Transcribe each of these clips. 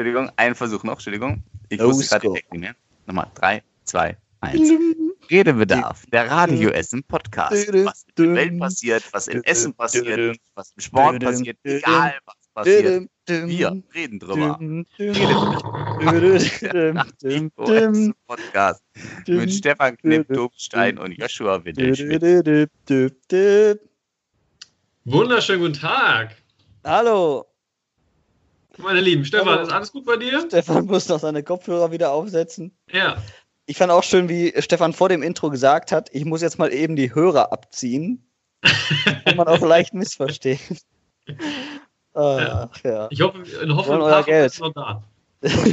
Entschuldigung, einen Versuch noch, Entschuldigung. Ich Los wusste gerade Technik, ne? Nochmal, drei, zwei, eins. Redebedarf, der Radio Essen Podcast. Was in der Welt passiert, was in Essen passiert, was im Sport passiert, egal was passiert. Wir reden drüber. Essen Podcast mit Stefan Knipp, Dobstein und Joshua Windelschmidt. Wunderschönen guten Tag, Hallo, meine Lieben. Stefan, ist alles gut bei dir? Stefan muss noch seine Kopfhörer wieder aufsetzen. Ja. Ich fand auch schön, wie Stefan vor dem Intro gesagt hat, ich muss jetzt mal eben die Hörer abziehen. Kann man auch leicht missverstehen. Ach ja. Ich hoffe, in Hoffnung, euer Geld. ist noch da.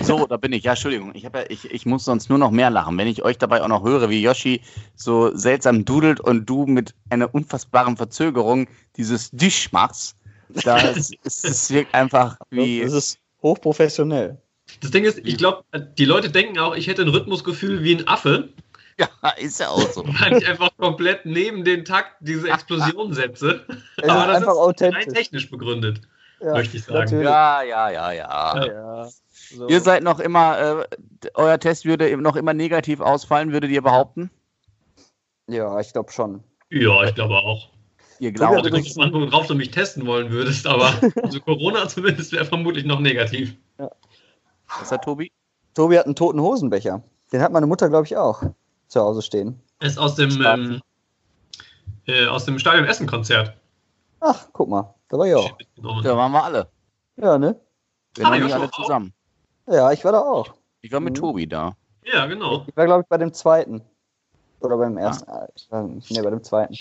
So, da bin ich. Ja, Entschuldigung. Ich, ja, ich, ich muss sonst nur noch mehr lachen. Wenn ich euch dabei auch noch höre, wie Yoshi so seltsam dudelt und du mit einer unfassbaren Verzögerung dieses Dish machst, das, ist, das wirkt einfach wie. Das ist hochprofessionell. Das Ding ist, ich glaube, die Leute denken auch, ich hätte ein Rhythmusgefühl wie ein Affe, Ja, ist ja auch so. weil ich einfach komplett neben den Takt diese Explosion setze. Es ist Aber das einfach ist rein authentisch. technisch begründet, Ja, möchte ich sagen. natürlich. Ja, ja, ja, ja. Ja, so. Ihr seid noch immer, äh, euer Test würde eben noch immer negativ ausfallen, würdet ihr behaupten? ja, ich glaube schon. Ja, ich glaube auch. Ihr Ja, Also glaubt. kommt drauf an, worauf du mich testen wollen würdest, aber also Corona zumindest wäre vermutlich noch negativ. Was hat Tobi? Tobi hat einen toten Hosenbecher. Den hat meine Mutter, glaube ich, auch zu Hause stehen. Er ist aus dem, ähm, äh, aus dem Stadion Essen-Konzert. Ach, guck mal, da war ich auch. Da waren wir alle. Ja, ne? Wir Ah, waren nicht alle auch? zusammen. Ja, ich war da auch. Ich war mit Mhm. Tobi da. Ja, genau. Ich war, glaube ich, bei dem zweiten. Oder beim ersten. Ah. Ich weiß nicht. Nee, bei dem zweiten.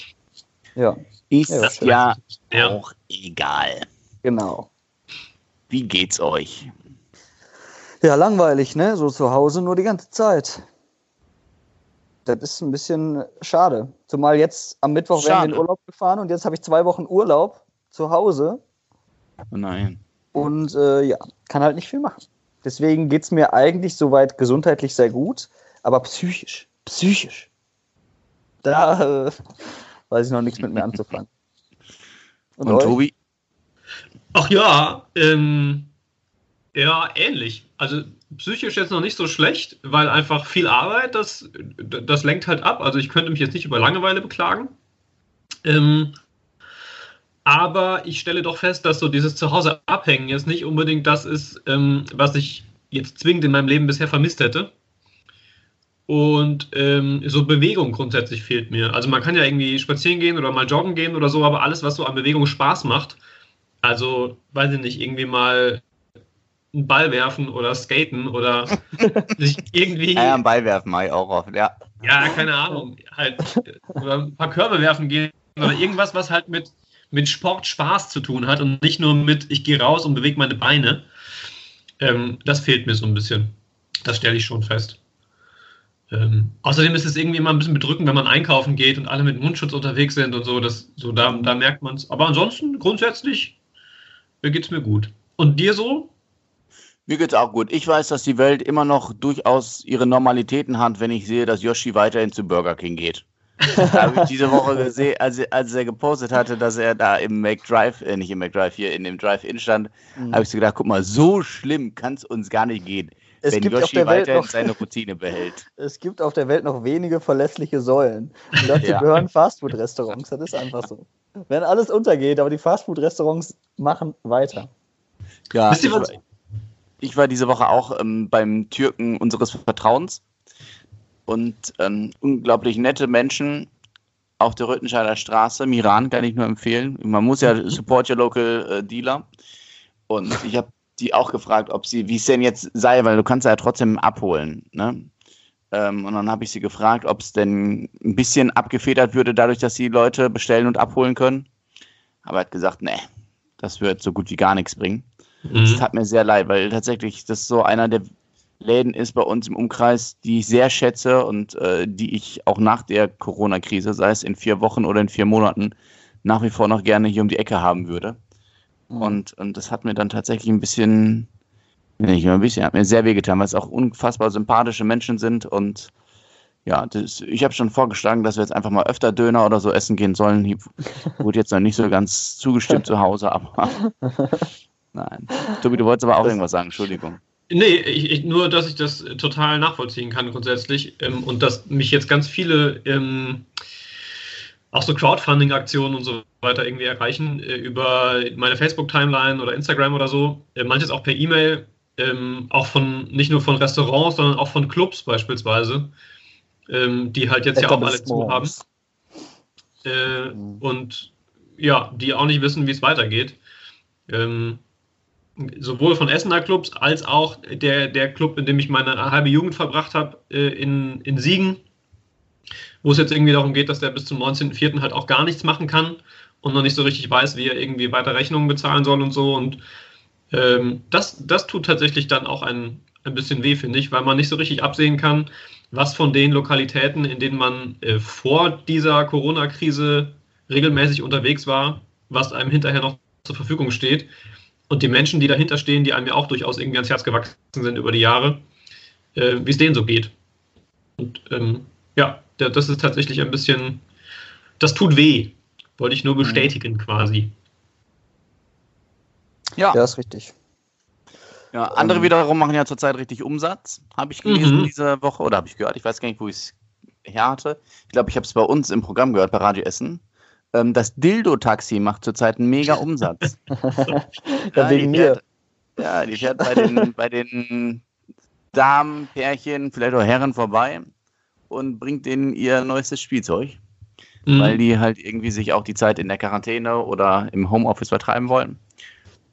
Ja, Ist Ja, das ja Ja. auch egal. genau. Wie geht's euch? Ja, langweilig, ne? So zu Hause nur die ganze Zeit. Das ist ein bisschen schade. Zumal jetzt am Mittwoch werden wir in Schade. Urlaub gefahren und jetzt habe ich zwei Wochen Urlaub zu Hause Oh nein. und äh, ja, kann halt nicht viel machen. Deswegen geht es mir eigentlich soweit gesundheitlich sehr gut, aber psychisch, psychisch, da äh, weiß ich noch nichts mit mir anzufangen. Und, euch? Tobi? Ach ja, ähm, ja, ähnlich. Also psychisch jetzt noch nicht so schlecht, weil einfach viel Arbeit, das, das lenkt halt ab. Also ich könnte mich jetzt nicht über Langeweile beklagen. Ähm, aber ich stelle doch fest, dass so dieses Zuhause abhängen jetzt nicht unbedingt das ist, ähm, was ich jetzt zwingend in meinem Leben bisher vermisst hätte. Und ähm, so Bewegung grundsätzlich fehlt mir. Also man kann ja irgendwie spazieren gehen oder mal joggen gehen oder so, aber alles, was so an Bewegung Spaß macht, also weiß ich nicht, irgendwie mal einen Ball werfen oder skaten oder sich irgendwie, Ja, am Ball werfen mache ich auch oft, ja. ja, keine Ahnung, halt oder ein paar Körbe werfen gehen oder irgendwas, was halt mit, mit Sport Spaß zu tun hat und nicht nur mit, ich gehe raus und bewege meine Beine. Ähm, das fehlt mir so ein bisschen. Das stelle ich schon fest. Ähm, außerdem ist es irgendwie immer ein bisschen bedrückend, wenn man einkaufen geht und alle mit Mundschutz unterwegs sind und so. Das, so da, da merkt man es. Aber ansonsten, grundsätzlich, geht es mir gut. Und dir so? Mir geht's auch gut. Ich weiß, dass die Welt immer noch durchaus ihre Normalitäten hat, wenn ich sehe, dass Yoshi weiterhin zu Burger King geht. Da habe ich diese Woche gesehen, als, als er gepostet hatte, dass er da im McDrive, äh, nicht im McDrive, hier in dem Drive-In stand, Mhm. habe ich so gedacht, guck mal, so schlimm kann es uns gar nicht gehen, Es wenn gibt auf Yoshi der Welt weiterhin noch- seine Routine behält. Es gibt auf der Welt noch wenige verlässliche Säulen. Und dazu Ja. gehören Fastfood-Restaurants. Das ist einfach so. Wenn alles untergeht, aber die Fastfood-Restaurants machen weiter. Ja, ich, war, ich war diese Woche auch ähm, beim Türken unseres Vertrauens und ähm, unglaublich nette Menschen auf der Röthenscheider Straße. Miran kann ich nur empfehlen. Man muss ja support your local äh, dealer. Und ich habe die auch gefragt, ob sie, wie es denn jetzt sei, weil du kannst ja trotzdem abholen. Ne? Ähm, und dann habe ich sie gefragt, ob es denn ein bisschen abgefedert würde, dadurch, dass die Leute bestellen und abholen können. Aber er hat gesagt, nee, das wird so gut wie gar nichts bringen. Es Mhm. tat mir sehr leid, weil tatsächlich das so einer der Läden ist bei uns im Umkreis, die ich sehr schätze und äh, die ich auch nach der Corona-Krise, sei es in vier Wochen oder in vier Monaten, nach wie vor noch gerne hier um die Ecke haben würde. Mhm. Und, und das hat mir dann tatsächlich ein bisschen, nicht nur ein bisschen, hat mir sehr wehgetan, weil es auch unfassbar sympathische Menschen sind und ja, das, ich habe schon vorgeschlagen, dass wir jetzt einfach mal öfter Döner oder so essen gehen sollen. Hier wurde jetzt noch nicht so ganz zugestimmt zu Hause, aber nein. Tobi, du wolltest aber auch Das- irgendwas sagen, Entschuldigung. Nee, ich, ich, nur, dass ich das total nachvollziehen kann grundsätzlich ähm, und dass mich jetzt ganz viele ähm, auch so Crowdfunding-Aktionen und so weiter irgendwie erreichen äh, über meine Facebook-Timeline oder Instagram oder so. Äh, manches auch per E-Mail, ähm, auch von nicht nur von Restaurants, sondern auch von Clubs beispielsweise, ähm, die halt jetzt ja auch alle zu haben. Äh. Und ja, die auch nicht wissen, wie es weitergeht. Ähm, sowohl von Essener Clubs als auch der, der Club, in dem ich meine halbe Jugend verbracht habe, in, in Siegen, wo es jetzt irgendwie darum geht, dass der bis zum 19.04. halt auch gar nichts machen kann und noch nicht so richtig weiß, wie er irgendwie weiter Rechnungen bezahlen soll und so. Und ähm, das, das tut tatsächlich dann auch ein, ein bisschen weh, finde ich, weil man nicht so richtig absehen kann, was von den Lokalitäten, in denen man äh, vor dieser Corona-Krise regelmäßig unterwegs war, was einem hinterher noch zur Verfügung steht. Und die Menschen, die dahinter stehen, die einem ja auch durchaus irgendwie ans Herz gewachsen sind über die Jahre, äh, wie es denen so geht. Und ähm, ja, das ist tatsächlich ein bisschen, das tut weh. Wollte ich nur mhm. bestätigen quasi. Ja. Ja, ist richtig. Ja, andere ähm. wiederum machen ja zurzeit richtig Umsatz, habe ich gelesen mhm. diese Woche oder habe ich gehört. Ich weiß gar nicht, wo ich es her hatte. Ich glaube, ich habe es bei uns im Programm gehört, bei Radio Essen. Ähm, das Dildo-Taxi macht zurzeit einen mega Umsatz. ja, wegen mir. Ja, die fährt bei den, bei den Damen, Pärchen, vielleicht auch Herren vorbei und bringt denen ihr neuestes Spielzeug, mhm. weil die halt irgendwie sich auch die Zeit in der Quarantäne oder im Homeoffice vertreiben wollen.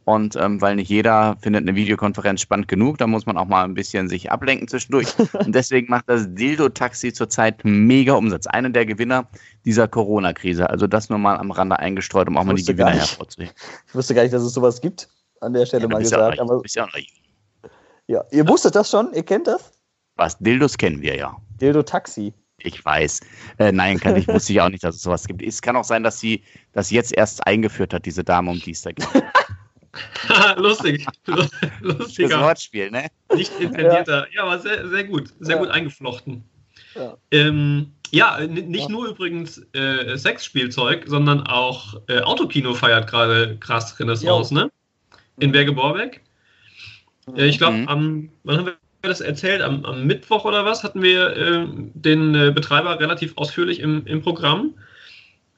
Und ähm, weil nicht jeder findet eine Videokonferenz spannend genug, da muss man auch mal ein bisschen sich ablenken zwischendurch. Und deswegen macht das Dildo-Taxi zurzeit mega Umsatz. Einer der Gewinner dieser Corona-Krise. Also das nur mal am Rande eingestreut, um auch mal die Gewinner hervorzuheben. Ich wusste gar nicht, dass es sowas gibt. An der Stelle ja, mal gesagt. Ja, aber, ja, ja, ihr wusstet das schon? Ihr kennt das? Was? Dildos kennen wir ja. Dildo-Taxi. Ich weiß. Äh, nein, kann ich, wusste ich auch nicht, dass es sowas gibt. Es kann auch sein, dass sie das jetzt erst eingeführt hat, diese Dame, um die es da geht. Lustig. Lustiger. Das Wortspiel, ne? Nicht intendierter. Ja, ja aber sehr, sehr gut. Sehr ja. gut eingeflochten. Ja, ähm, ja nicht nur übrigens äh, Sexspielzeug, sondern auch äh, Autokino feiert gerade krass Renaissance, ne? In Berge-Borbeck. Äh, ich glaube, mhm. am, wann haben wir das erzählt? Am, am Mittwoch oder was hatten wir äh, den äh, Betreiber relativ ausführlich im, im Programm.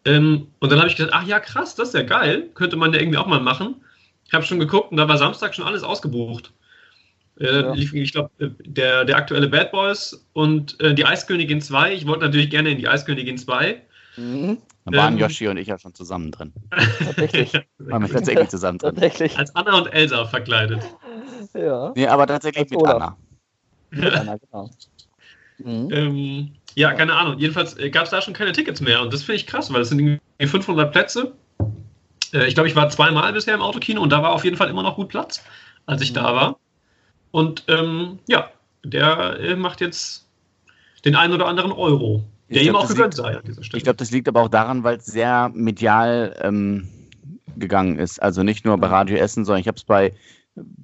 Ähm, und dann habe ich gedacht, ach ja, krass, das ist ja geil. Könnte man ja irgendwie auch mal machen. Ich habe schon geguckt und da war Samstag schon alles ausgebucht. Äh, ja. Ich glaube, der, der aktuelle Bad Boys und äh, die Eiskönigin 2. Ich wollte natürlich gerne in die Eiskönigin 2. Mhm. Da waren ähm, Yoshi und ich ja schon zusammen drin. Tatsächlich. waren wir tatsächlich zusammen drin. Tatsächlich. Als Anna und Elsa verkleidet. Ja. Nee, aber tatsächlich mit. Anna. Genau. Mhm. Ähm, ja, keine Ahnung. Jedenfalls äh, gab es da schon keine Tickets mehr und das finde ich krass, weil es sind irgendwie 500 Plätze äh, ich glaube, ich war zweimal bisher im Autokino und da war auf jeden Fall immer noch gut Platz, als ich mhm. da war. Und ähm, ja, der äh, macht jetzt den einen oder anderen Euro, der ich ihm auch gegönnt sei an dieser Stelle. Ich glaube, das liegt aber auch daran, weil es sehr medial ähm, gegangen ist. Also nicht nur bei Radio Essen, sondern ich habe es bei,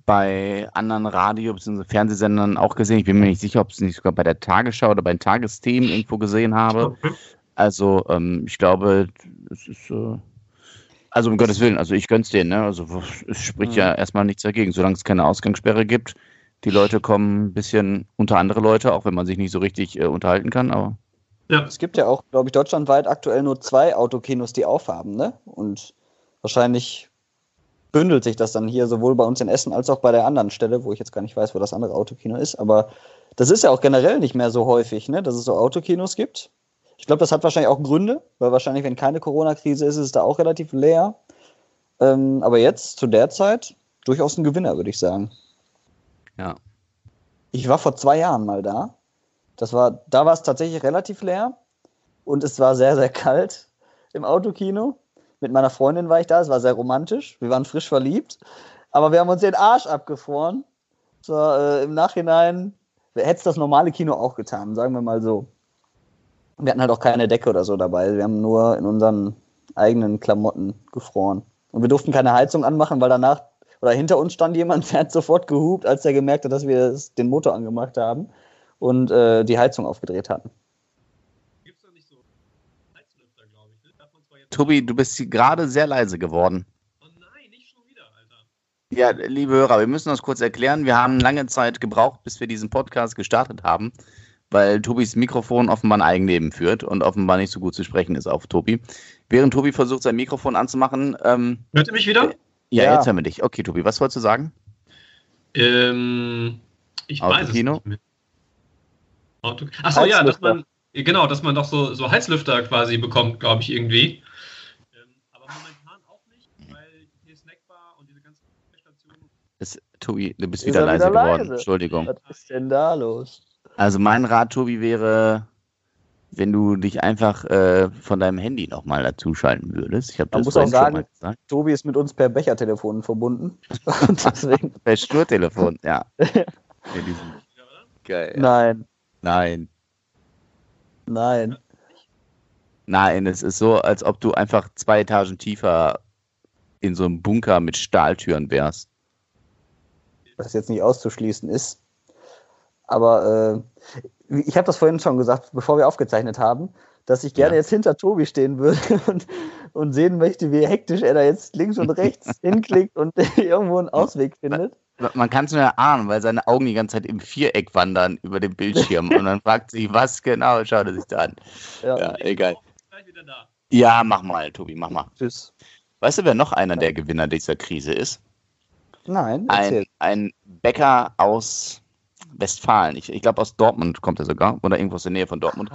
bei anderen Radio- bzw. Fernsehsendern auch gesehen. Ich bin mir nicht sicher, ob es nicht sogar bei der Tagesschau oder bei den Tagesthemen irgendwo gesehen habe. Also ähm, ich glaube, es ist. Äh, also um Gottes Willen, also ich gönn's denen, ne? Also es spricht mhm. ja erstmal nichts dagegen, solange es keine Ausgangssperre gibt. Die Leute kommen ein bisschen unter andere Leute, auch wenn man sich nicht so richtig äh, unterhalten kann, aber. Ja. Es gibt ja auch, glaube ich, deutschlandweit aktuell nur zwei Autokinos, die aufhaben, ne? Und wahrscheinlich bündelt sich das dann hier sowohl bei uns in Essen als auch bei der anderen Stelle, wo ich jetzt gar nicht weiß, wo das andere Autokino ist. Aber das ist ja auch generell nicht mehr so häufig, ne? dass es so Autokinos gibt. Ich glaube, das hat wahrscheinlich auch Gründe, weil wahrscheinlich, wenn keine Corona-Krise ist, ist es da auch relativ leer. Ähm, aber jetzt, zu der Zeit, durchaus ein Gewinner, würde ich sagen. Ja. Ich war vor zwei Jahren mal da. Das war, da war es tatsächlich relativ leer und es war sehr, sehr kalt im Autokino. Mit meiner Freundin war ich da, es war sehr romantisch. Wir waren frisch verliebt, aber wir haben uns den Arsch abgefroren. So, äh, Im Nachhinein hätte es das normale Kino auch getan, sagen wir mal so. Wir hatten halt auch keine Decke oder so dabei. Wir haben nur in unseren eigenen Klamotten gefroren. Und wir durften keine Heizung anmachen, weil danach oder hinter uns stand jemand, der hat sofort gehupt, als er gemerkt hat, dass wir den Motor angemacht haben und äh, die Heizung aufgedreht hatten. Gibt's da nicht so Heizlüfter, glaube ich, ne? Tobi, du bist gerade sehr leise geworden. Oh nein, nicht schon wieder, Alter. Ja, liebe Hörer, wir müssen das kurz erklären. Wir haben lange Zeit gebraucht, bis wir diesen Podcast gestartet haben, weil Tobis Mikrofon offenbar ein Eigenleben führt und offenbar nicht so gut zu sprechen ist auf Tobi. Während Tobi versucht, sein Mikrofon anzumachen. Ähm, Hört ihr mich wieder? ja, Ja. jetzt hören wir dich. Okay, Tobi, was wolltest du sagen? Ähm, ich weiß Autokino? es nicht mehr. Auto Achso, ja, dass man, genau, dass man doch so, so Heizlüfter quasi bekommt, glaube ich, irgendwie. Ähm, aber momentan auch nicht, weil die Snackbar und diese ganzen Stationen. Das, Tobi, du bist Ist wieder er leise wieder geworden. leise? Entschuldigung. Was ist denn da los? Also mein Rat, Tobi, wäre, wenn du dich einfach äh, von deinem Handy nochmal dazuschalten würdest. Ich habe das muss auch sagen- mal gesagt. Tobi ist mit uns per Bechertelefon verbunden. Und deswegen, Per Sturtelefon, ja. geil. nein, Nein. nein. Nein, es ist so, als ob du einfach zwei Etagen tiefer in so einem Bunker mit Stahltüren wärst. Was jetzt nicht auszuschließen ist. Aber äh, ich habe das vorhin schon gesagt, bevor wir aufgezeichnet haben, dass ich gerne Ja. jetzt hinter Tobi stehen würde und, und sehen möchte, wie hektisch er da jetzt links und rechts hinklickt und irgendwo einen Ausweg findet. Man kann es nur erahnen, weil seine Augen die ganze Zeit im Viereck wandern über den Bildschirm und man fragt sich, was genau schaut er sich da an. Ja, Ja, egal. Gleich wieder da. Ja, mach mal, Tobi, mach mal. tschüss. Weißt du, wer noch einer der Gewinner dieser Krise ist? Nein, Ein, ein Bäcker aus Westfalen. Ich, ich glaube, aus Dortmund kommt er sogar. Oder irgendwo aus der Nähe von Dortmund.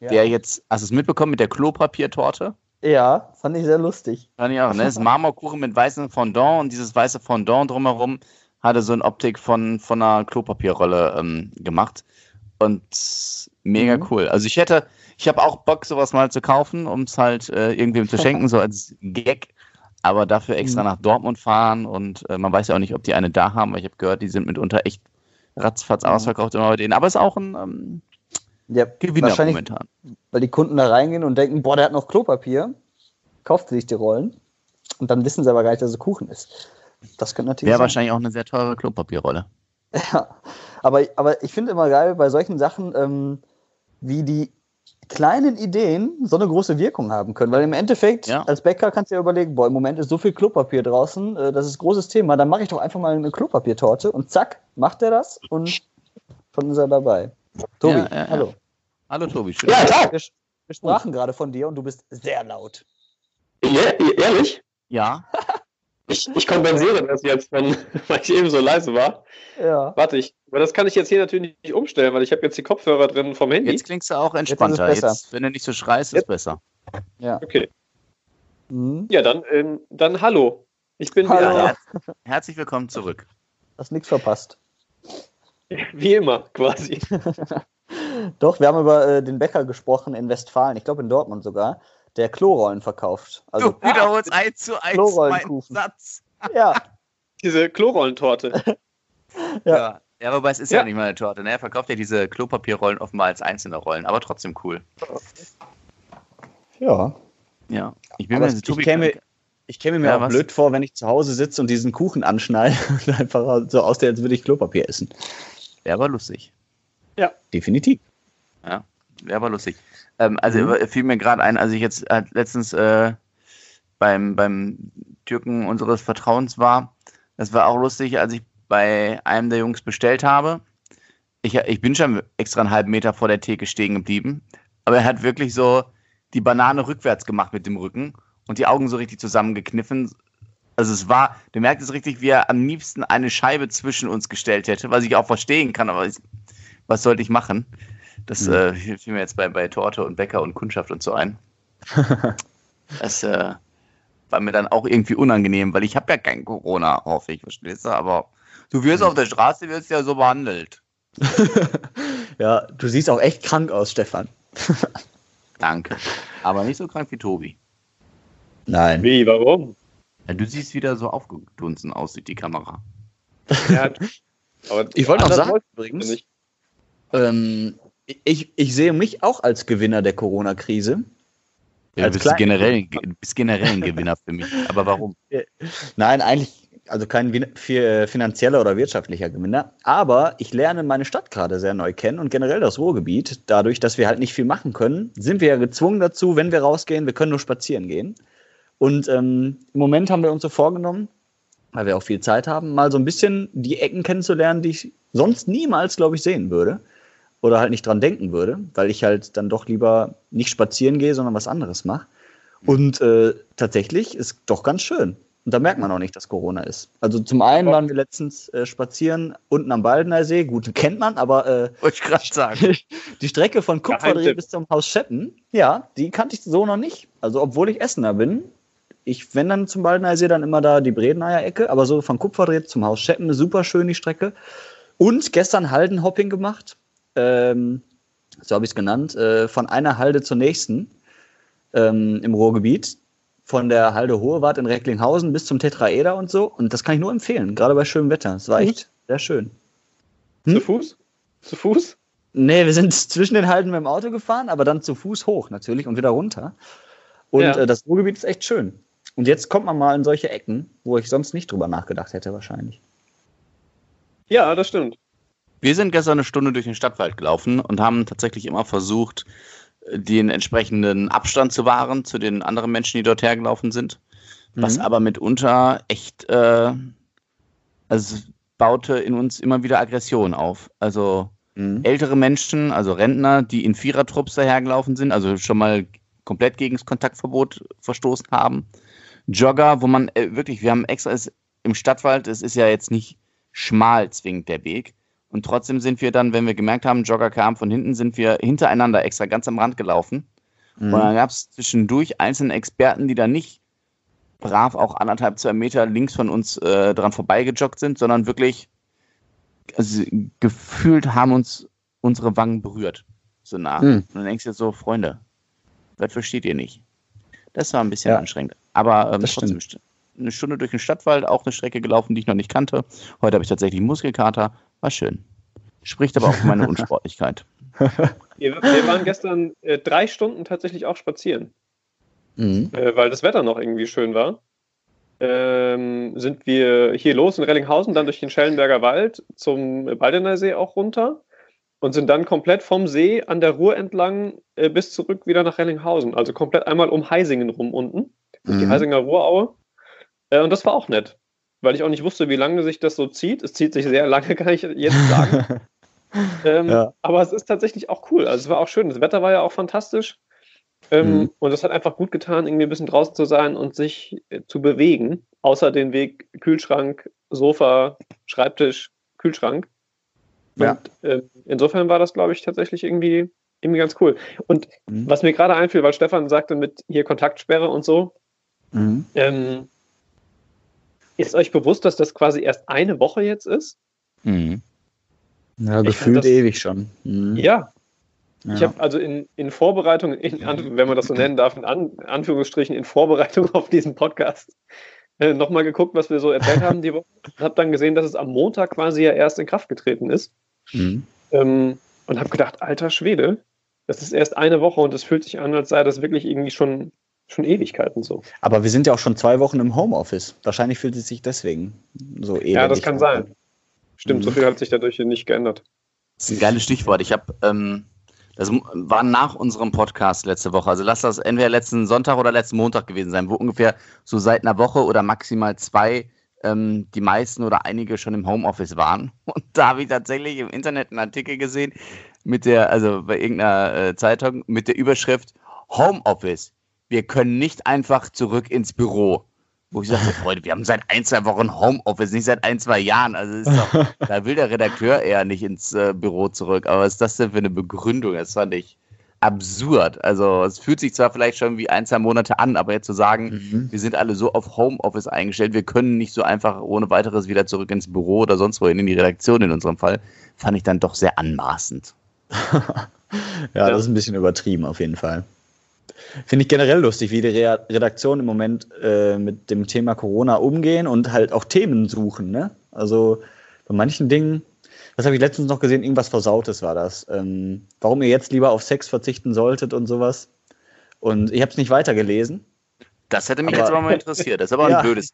Ja. Der jetzt, hast du es mitbekommen mit der Klopapiertorte? ja, fand ich sehr lustig. Fand ich auch, ne? Das ist Marmorkuchen mit weißem Fondant und dieses weiße Fondant drumherum hatte so eine Optik von, von einer Klopapierrolle ähm, gemacht. Und mega Mhm. cool. Also ich hätte, ich habe auch Bock, sowas mal zu kaufen, um es halt äh, irgendwem zu schenken, so als Gag. Aber dafür extra Mhm. nach Dortmund fahren und äh, man weiß ja auch nicht, ob die eine da haben, weil ich habe gehört, die sind mitunter echt ratzfatz Mhm. ausverkauft immer bei denen. Aber ist auch ein ähm, Ja, Gewinner momentan. weil die Kunden da reingehen und denken, boah, der hat noch Klopapier, kauft sich die Rollen und dann wissen sie aber gar nicht, dass es Kuchen ist. Das könnte natürlich Wäre sein. wahrscheinlich auch eine sehr teure Klopapierrolle. Ja, aber, aber ich finde immer geil bei solchen Sachen, ähm, wie die kleinen Ideen so eine große Wirkung haben können. Weil im Endeffekt, Ja. als Bäcker kannst du ja überlegen, boah, im Moment ist so viel Klopapier draußen, äh, das ist ein großes Thema, dann mache ich doch einfach mal eine Klopapiertorte und zack, macht er das und schon ist er dabei. Tobi, Ja, ja, ja. hallo. Hallo Tobi, schön. Ja, klar. Wir, wir sprachen gerade von dir und du bist sehr laut. Ja, ehrlich? Ja, Ich, ich kompensiere das jetzt, wenn, weil ich eben so leise war. Ja. Warte, ich, aber das kann ich jetzt hier natürlich nicht umstellen, weil ich habe jetzt die Kopfhörer drin vom Handy. Jetzt klingst du auch entspannter. besser. Jetzt, wenn du nicht so schreist, ist Jetzt- besser. Ja. Okay. Mhm. Ja, dann, ähm, dann hallo. Ich bin Hallo. wieder Her herzlich willkommen zurück. Hast nichts verpasst. da. Wie immer, quasi. Doch, wir haben über äh, den Bäcker gesprochen in Westfalen, ich glaube in Dortmund sogar, der Klorollen verkauft. Also, du wiederholst eins zu eins meinen Klorollenkuchen. Satz. ja, Diese Klorollentorte. Ja. Ja. Ja, wobei es ist ja. Ja. nicht mal eine Torte. Ne? Er verkauft ja diese Klopapierrollen offenbar als einzelne Rollen, aber trotzdem cool. ja. Ja, ich bin Aber mir ich käme- Ich käme mir Ja, auch was? blöd vor, wenn ich zu Hause sitze und diesen Kuchen anschneide und einfach so aussehe, als würde ich Klopapier essen. wäre aber lustig. Definitiv. Ja, wäre aber lustig. Ähm, also Mhm. fiel mir gerade ein, als ich jetzt äh, letztens äh, beim, beim Türken unseres Vertrauens war. Das war auch lustig, als ich bei einem der Jungs bestellt habe. Ich, ich bin schon extra einen halben Meter vor der Theke stehen geblieben, aber er hat wirklich so die Banane rückwärts gemacht mit dem Rücken und die Augen so richtig zusammengekniffen. Also es war, du merkst es richtig, wie er am liebsten eine Scheibe zwischen uns gestellt hätte, was ich auch verstehen kann, aber ich, was sollte ich machen? Das Mhm. äh, fiel mir jetzt bei, bei Torte und Bäcker und Kundschaft und so ein. das äh, war mir dann auch irgendwie unangenehm, weil ich habe ja kein Corona, hoffe ich, verstehst du? Aber du wirst Mhm. auf der Straße wirst ja so behandelt. ja, du siehst auch echt krank aus, Stefan. Danke. Aber nicht so krank wie Tobi. Nein. Wie, warum? Ja, du siehst wieder so aufgedunsen aus, sieht die Kamera. Ja, aber Ich wollte noch sagen, übrigens, ähm, ich, ich sehe mich auch als Gewinner der Corona-Krise. Ja, du bist generell, du bist generell ein Gewinner für mich. Aber warum? Nein, eigentlich, also kein fi- finanzieller oder wirtschaftlicher Gewinner. Aber ich lerne meine Stadt gerade sehr neu kennen und generell das Ruhrgebiet. Dadurch, dass wir halt nicht viel machen können, sind wir ja gezwungen dazu, wenn wir rausgehen, wir können nur spazieren gehen. Und ähm, im Moment haben wir uns so vorgenommen, weil wir auch viel Zeit haben, mal so ein bisschen die Ecken kennenzulernen, die ich sonst niemals, glaube ich, sehen würde. Oder halt nicht dran denken würde, weil ich halt dann doch lieber nicht spazieren gehe, sondern was anderes mache. Und äh, tatsächlich ist doch ganz schön. Und da merkt man auch nicht, dass Corona ist. Also zum einen waren wir letztens äh, spazieren unten am Baldener See. Gut, kennt man, aber äh, Wollte ich gerade sagen. die Strecke von Kupferdreh bis zum Haus Scheppen, ja, die kannte ich so noch nicht. Also obwohl ich Essener bin, ich, wenn dann zum Baldener See, dann immer da die Bredeneier Ecke, aber so von Kupferdreh zum Haus Scheppen, super schön die Strecke. Und gestern Haldenhopping gemacht, ähm, so habe ich es genannt, äh, von einer Halde zur nächsten ähm, im Ruhrgebiet. Von der Halde Hohewart in Recklinghausen bis zum Tetraeder und so. Und das kann ich nur empfehlen, gerade bei schönem Wetter. Es war echt sehr schön. Hm? Zu Fuß? Zu Fuß? Nee, wir sind zwischen den Halden mit dem Auto gefahren, aber dann zu Fuß hoch natürlich und wieder runter. Und Ja. äh, das Ruhrgebiet ist echt schön. Und jetzt kommt man mal in solche Ecken, wo ich sonst nicht drüber nachgedacht hätte, wahrscheinlich. Ja, das stimmt. Wir sind gestern eine Stunde durch den Stadtwald gelaufen und haben tatsächlich immer versucht, den entsprechenden Abstand zu wahren zu den anderen Menschen, die dort hergelaufen sind. Was Mhm. aber mitunter echt, äh, also es baute in uns immer wieder Aggression auf. Also Mhm. ältere Menschen, also Rentner, die in Vierertrupps dahergelaufen sind, also schon mal komplett gegen das Kontaktverbot verstoßen haben. Jogger, wo man äh, wirklich, wir haben extra im Stadtwald, es ist ja jetzt nicht schmal zwingend der Weg. Und trotzdem sind wir dann, wenn wir gemerkt haben, Jogger kamen von hinten, sind wir hintereinander extra ganz am Rand gelaufen. Mhm. Und dann gab es zwischendurch einzelne Experten, die dann nicht brav auch anderthalb, zwei Meter links von uns äh, dran vorbeigejoggt sind, sondern wirklich also, gefühlt haben uns unsere Wangen berührt. So nah. Mhm. Und dann denkst du so, Freunde, das versteht ihr nicht. Das war ein bisschen Ja. anstrengend. Aber ähm, trotzdem st- eine Stunde durch den Stadtwald, auch eine Strecke gelaufen, die ich noch nicht kannte. Heute habe ich tatsächlich Muskelkater. War schön. Spricht aber auch für meine Unsportlichkeit. Wir, wir waren gestern äh, drei Stunden tatsächlich auch spazieren, Mhm. äh, weil das Wetter noch irgendwie schön war. Ähm, sind wir hier los in Rellinghausen, dann durch den Schellenberger Wald zum Baldener See auch runter und sind dann komplett vom See an der Ruhr entlang äh, bis zurück wieder nach Rellinghausen. Also komplett einmal um Heisingen rum unten, durch die Mhm. Heisinger Ruhraue. Äh, und das war auch nett, weil ich auch nicht wusste, wie lange sich das so zieht. Es zieht sich sehr lange, kann ich jetzt sagen. Ähm, Ja. Aber es ist tatsächlich auch cool. Also es war auch schön. Das Wetter war ja auch fantastisch. Ähm, Mhm. Und es hat einfach gut getan, irgendwie ein bisschen draußen zu sein und sich äh, zu bewegen. Außer den Weg Kühlschrank, Sofa, Schreibtisch, Kühlschrank. Ja. Und äh, insofern war das, glaube ich, tatsächlich irgendwie, irgendwie ganz cool. Und Mhm. was mir gerade einfiel, weil Stefan sagte mit hier Kontaktsperre und so, Mhm. ähm, ist euch bewusst, dass das quasi erst eine Woche jetzt ist? Mhm. Ja, Ich gefühlt das- ewig schon. Mhm. Ja, Ich Ja. habe also in, in Vorbereitung, in, wenn man das so nennen darf, in An, Anführungsstrichen, in Vorbereitung auf diesen Podcast, äh, nochmal geguckt, was wir so erzählt haben die Woche. Und habe dann gesehen, dass es am Montag quasi ja erst in Kraft getreten ist. Mhm. Ähm, und habe gedacht, alter Schwede, das ist erst eine Woche und es fühlt sich an, als sei das wirklich irgendwie schon, schon Ewigkeiten so. Aber wir sind ja auch schon zwei Wochen im Homeoffice. Wahrscheinlich fühlt es sich deswegen so elendig Ja, das kann an. sein. Stimmt, Mhm. so viel hat sich dadurch nicht geändert. Das ist ein geiles Stichwort. Ich habe, ähm, das war nach unserem Podcast letzte Woche. Also lass das entweder letzten Sonntag oder letzten Montag gewesen sein, wo ungefähr so seit einer Woche oder maximal zwei ähm, die meisten oder einige schon im Homeoffice waren. Und da habe ich tatsächlich im Internet einen Artikel gesehen mit der, also bei irgendeiner äh, Zeitung mit der Überschrift Homeoffice. Wir können nicht einfach zurück ins Büro. Wo ich sagte, Freunde, wir haben seit ein, zwei Wochen Homeoffice, nicht seit ein, zwei Jahren. Also ist doch, da will der Redakteur eher nicht ins äh, Büro zurück. Aber was ist das denn für eine Begründung? Das fand ich absurd. Also es fühlt sich zwar vielleicht schon wie ein, zwei Monate an, aber jetzt zu sagen, Mhm. wir sind alle so auf Homeoffice eingestellt, wir können nicht so einfach ohne weiteres wieder zurück ins Büro oder sonst wohin in die Redaktion in unserem Fall, fand ich dann doch sehr anmaßend. Ja, das ist ein bisschen übertrieben auf jeden Fall. Finde ich generell lustig, wie die Re Redaktion im Moment äh, mit dem Thema Corona umgehen und halt auch Themen suchen. Ne? Also bei manchen Dingen, was habe ich letztens noch gesehen, irgendwas Versautes war das. Ähm, warum ihr jetzt lieber auf Sex verzichten solltet und sowas. Und ich habe es nicht weitergelesen. Das hätte mich Aber- jetzt aber mal interessiert. Das ist aber Ja. ein blödes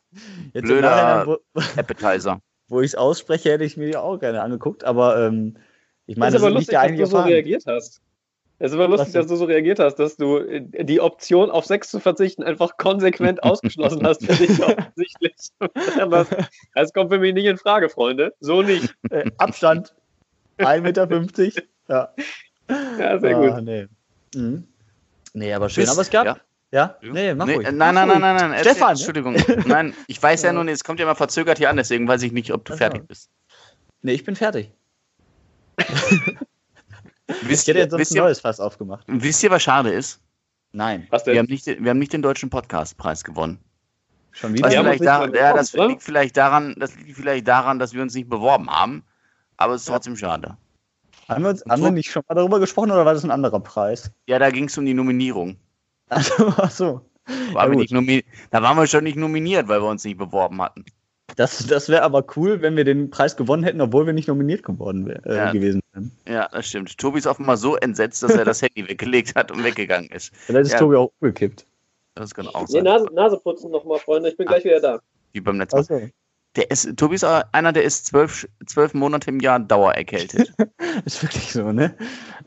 Blöder- wo, Appetizer. wo ich es ausspreche, hätte ich mir die auch gerne angeguckt. Aber ähm, ich meine, das ist aber lustig, ja dass eigentlich du so reagiert hast. Es ist aber lustig, dass du so reagiert hast, dass du äh, die Option auf Sex zu verzichten einfach konsequent ausgeschlossen hast für dich offensichtlich. Das kommt für mich nicht in Frage, Freunde. So nicht. Äh, Abstand. 1,50 Meter. Ja. Ja, sehr Ah, gut. nee. Mhm. Nee, aber schön. Bist- Aber es gab. ja. Ja? Nee, mach Nee, ruhig. äh, nein, nein, nein, nein, nein. Stefan, ne? Entschuldigung. Nein, ich weiß ja nun, es kommt ja immer verzögert hier an, deswegen weiß ich nicht, ob du fertig bist. Nee, ich bin fertig. Wisst Ich hätte ihr, jetzt sonst wisst, ein ihr, neues Fass aufgemacht. wisst ihr, was schade ist? Nein. Was Wir denn? haben nicht, den- wir haben nicht den deutschen Podcastpreis gewonnen. Schon Was wieder? aber vielleicht daran, ja, das oder? liegt vielleicht daran, das liegt vielleicht daran, dass wir uns nicht beworben haben. Aber es ist trotzdem schade. haben wir, uns, haben wir nicht schon mal darüber gesprochen oder war das ein anderer Preis? Ja, da ging es um die Nominierung. Also, ach so. Waren Ja, wir da waren wir schon nicht nominiert, weil wir uns nicht beworben hatten. Das, das wäre aber cool, wenn wir den Preis gewonnen hätten, obwohl wir nicht nominiert geworden wär, äh, Ja. gewesen wären. Ja, das stimmt. Tobi ist offenbar so entsetzt, dass er das Handy weggelegt hat und weggegangen ist. Vielleicht ist Ja. Tobi auch umgekippt. Das kann auch Nee, sein. Nase, Nase putzen nochmal, Freunde. Ich bin gleich wieder da. Wie beim letzten Mal. Also, Der ist, Tobi ist einer, der ist zwölf, zwölf Monate im Jahr dauererkältet. ist wirklich so, ne?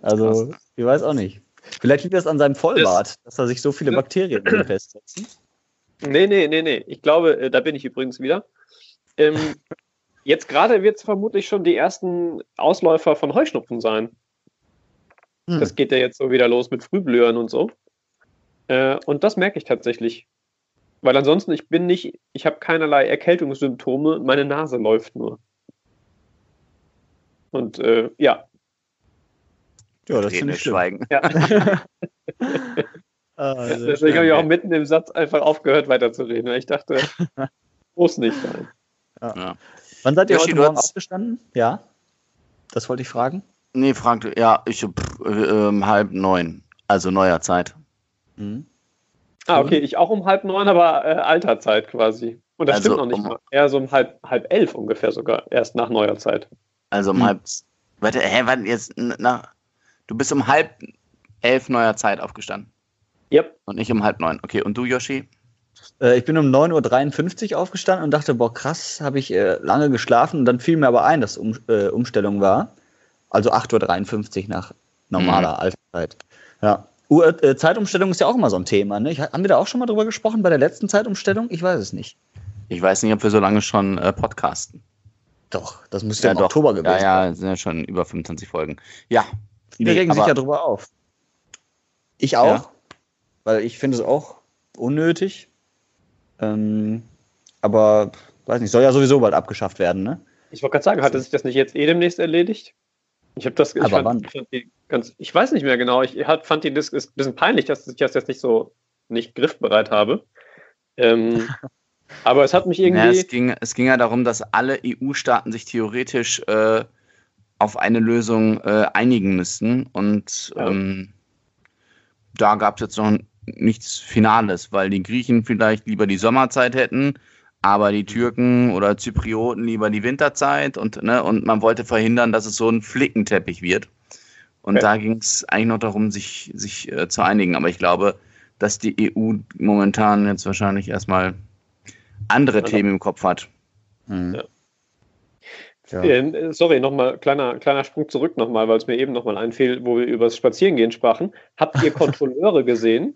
Also, Krass. ich weiß auch nicht. Vielleicht liegt das an seinem Vollbart, dass da sich so viele Bakterien drin festsetzen. Nee, nee, nee, nee. Ich glaube, äh, da bin ich übrigens wieder. Ähm, jetzt gerade wird es vermutlich schon die ersten Ausläufer von Heuschnupfen sein. Hm. Das geht ja jetzt so wieder los mit Frühblühern und so. Äh, und das merke ich tatsächlich. Weil ansonsten, ich bin nicht, ich habe keinerlei Erkältungssymptome, meine Nase läuft nur. Und äh, ja, Ja, das ich schlimm. schweigen. ja. Ah, sehr deswegen habe ich auch mitten im Satz einfach aufgehört weiterzureden. weil Ich dachte, muss nicht sein. Ja. Wann seid ihr Yoshi, heute Morgen hast- aufgestanden? Ja. Das wollte ich fragen. Nee, Frank, du- ja, ich pff, äh, ähm, halb neun. Also neuer Zeit. Mhm. Ah, okay, ich auch um halb neun, aber äh, alter Zeit quasi. Und das Also stimmt noch nicht um- mal. Eher so um halb, halb elf ungefähr sogar, erst nach neuer Zeit. Also um Hm. halb. Warte, hä, wann jetzt? n- Na, du bist um halb elf neuer Zeit aufgestanden. Yep. Und nicht um halb neun. Okay, und du, Yoshi? Äh, ich bin um 9.53 Uhr aufgestanden und dachte, boah, krass, habe ich äh, lange geschlafen. Und dann fiel mir aber ein, dass um, äh, Umstellung war. Also 8.53 Uhr nach normaler Mhm. Alterszeit. Ja. Uhr, äh, Zeitumstellung ist ja auch immer so ein Thema. Ne? Ich, haben wir da auch schon mal drüber gesprochen bei der letzten Zeitumstellung? Ich weiß es nicht. Ich weiß nicht, ob wir so lange schon äh, podcasten. Doch, das müsste ja, im Oktober gewesen Ja, sein. ja, sind ja schon über 25 Folgen. Ja. Viele Nee, regen sich ja drüber auf. Ich auch, Ja. weil ich finde es auch unnötig. Ähm, aber weiß nicht, soll ja sowieso bald abgeschafft werden, ne? Ich wollte gerade sagen, hatte sich das nicht jetzt eh demnächst erledigt? Ich habe das. Ich, Aber fand, wann? fand ganz, ich weiß nicht mehr genau. Ich hat, fand die Dis ist ein bisschen peinlich, dass ich das jetzt nicht so nicht griffbereit habe. Ähm, aber es hat mich irgendwie. es, ging, es ging ja darum, dass alle EU-Staaten sich theoretisch äh, auf eine Lösung äh, einigen müssten. Und Ja. ähm, da gab es jetzt noch nichts Finales, weil die Griechen vielleicht lieber die Sommerzeit hätten, aber die Türken oder Zyprioten lieber die Winterzeit. Und, ne, und man wollte verhindern, dass es so ein Flickenteppich wird. Und Okay. da ging es eigentlich noch darum, sich, sich äh, zu einigen. Aber ich glaube, dass die EU momentan jetzt wahrscheinlich erstmal andere Also- Themen im Kopf hat. Mhm. Ja. Ja. Äh, sorry, nochmal, kleiner, kleiner Sprung zurück nochmal, weil es mir eben nochmal einfiel, wo wir über das Spazierengehen sprachen. Habt ihr Kontrolleure gesehen?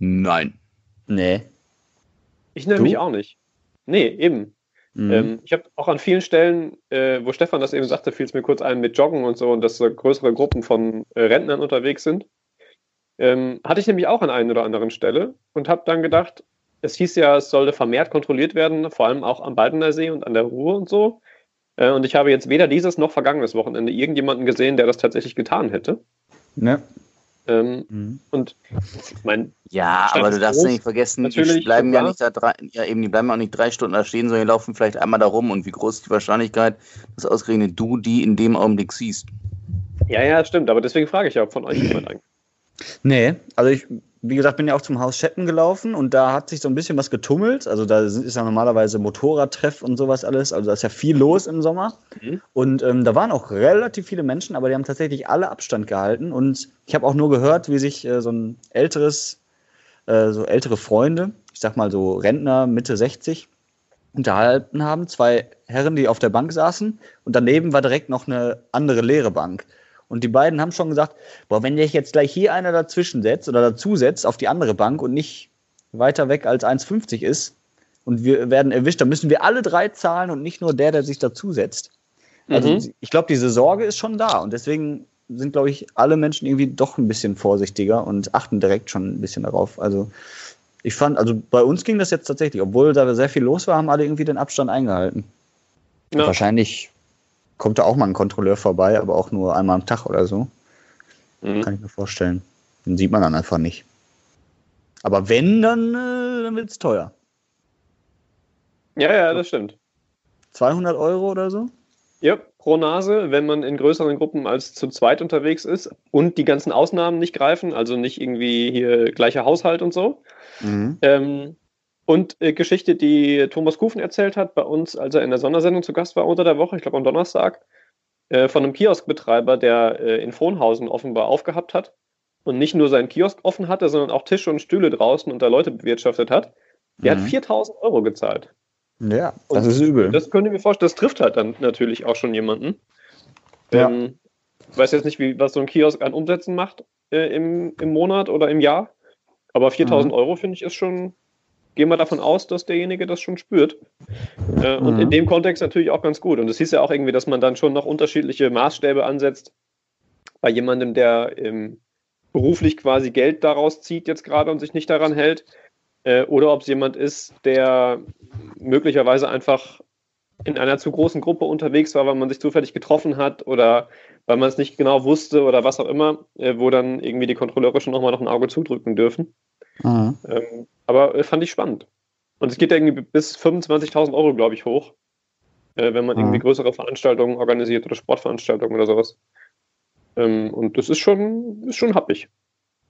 Nein. Nee. Ich nämlich Du? auch nicht. Nee, eben. Mhm. Ähm, ich habe auch an vielen Stellen, äh, wo Stefan das eben sagte, fiel es mir kurz ein mit Joggen und so und dass so größere Gruppen von äh, Rentnern unterwegs sind. Ähm, hatte ich nämlich auch an einer oder anderen Stelle und habe dann gedacht, es hieß ja, es sollte vermehrt kontrolliert werden, vor allem auch am Baldener See und an der Ruhr und so. Äh, und ich habe jetzt weder dieses noch vergangenes Wochenende irgendjemanden gesehen, der das tatsächlich getan hätte. Ne? Ähm, Mhm. und ich meine, Ja, Stadt aber du darfst groß, nicht vergessen, die natürlich, bleiben ja nicht da drei, ja eben, die bleiben auch nicht drei Stunden da stehen, sondern die laufen vielleicht einmal da rum und wie groß ist die Wahrscheinlichkeit, dass ausgerechnet du die in dem Augenblick siehst? ja, ja, stimmt, aber deswegen frage ich ja, ob von euch jemand eigentlich. Nee, also ich, wie gesagt, bin ja auch zum Haus Schetten gelaufen und da hat sich so ein bisschen was getummelt. Also da ist ja normalerweise Motorradtreff und sowas alles. Also da ist ja viel los im Sommer. Mhm. Und ähm, da waren auch relativ viele Menschen, aber die haben tatsächlich alle Abstand gehalten. Und ich habe auch nur gehört, wie sich äh, so ein älteres, äh, so ältere Freunde, ich sag mal so Rentner, Mitte 60, unterhalten haben. Zwei Herren, die auf der Bank saßen und daneben war direkt noch eine andere leere Bank. Und die beiden haben schon gesagt, boah, wenn dich jetzt gleich hier einer dazwischen setzt oder dazu setzt auf die andere Bank und nicht weiter weg als 1,50 ist und wir werden erwischt, dann müssen wir alle drei zahlen und nicht nur der, der sich dazusetzt. Also Mhm. ich glaube, diese Sorge ist schon da und deswegen sind, glaube ich, alle Menschen irgendwie doch ein bisschen vorsichtiger und achten direkt schon ein bisschen darauf. Also ich fand, also bei uns ging das jetzt tatsächlich, obwohl da sehr viel los war, haben alle irgendwie den Abstand eingehalten. Ja. Wahrscheinlich kommt da auch mal ein Kontrolleur vorbei, aber auch nur einmal am Tag oder so. Mhm. Kann ich mir vorstellen. Den sieht man dann einfach nicht. Aber wenn, dann, äh, dann wird es teuer. Ja, ja, das stimmt. 200 Euro oder so? Ja, pro Nase, wenn man in größeren Gruppen als zu zweit unterwegs ist und die ganzen Ausnahmen nicht greifen, also nicht irgendwie hier gleicher Haushalt und so. Mhm. Ähm, und äh, Geschichte, die Thomas Kufen erzählt hat bei uns, als er in der Sondersendung zu Gast war unter der Woche, ich glaube am Donnerstag, äh, von einem Kioskbetreiber, der äh, in Frohnhausen offenbar aufgehabt hat und nicht nur seinen Kiosk offen hatte, sondern auch Tische und Stühle draußen und da Leute bewirtschaftet hat. Der Mhm. hat 4000 Euro gezahlt. Ja, das Und ist übel. Das könnte ich mir vorstellen, das trifft halt dann natürlich auch schon jemanden. Ja. Ähm, ich weiß jetzt nicht, wie, was so ein Kiosk an Umsätzen macht äh, im, im Monat oder im Jahr, aber 4000 Mhm. Euro finde ich ist schon, gehen wir davon aus, dass derjenige das schon spürt. Äh, Und Mhm. in dem Kontext natürlich auch ganz gut. Und es hieß ja auch irgendwie, dass man dann schon noch unterschiedliche Maßstäbe ansetzt bei jemandem, der ähm, beruflich quasi Geld daraus zieht jetzt gerade und sich nicht daran hält. Äh, oder ob es jemand ist, der möglicherweise einfach in einer zu großen Gruppe unterwegs war, weil man sich zufällig getroffen hat oder weil man es nicht genau wusste oder was auch immer, äh, wo dann irgendwie die Kontrolleure schon nochmal noch ein Auge zudrücken dürfen. Mhm. Ähm, aber äh, fand ich spannend. Und es geht ja irgendwie bis 25.000 Euro, glaube ich, hoch, äh, wenn man Mhm. irgendwie größere Veranstaltungen organisiert oder Sportveranstaltungen oder sowas. Ähm, und das ist schon, ist schon happig.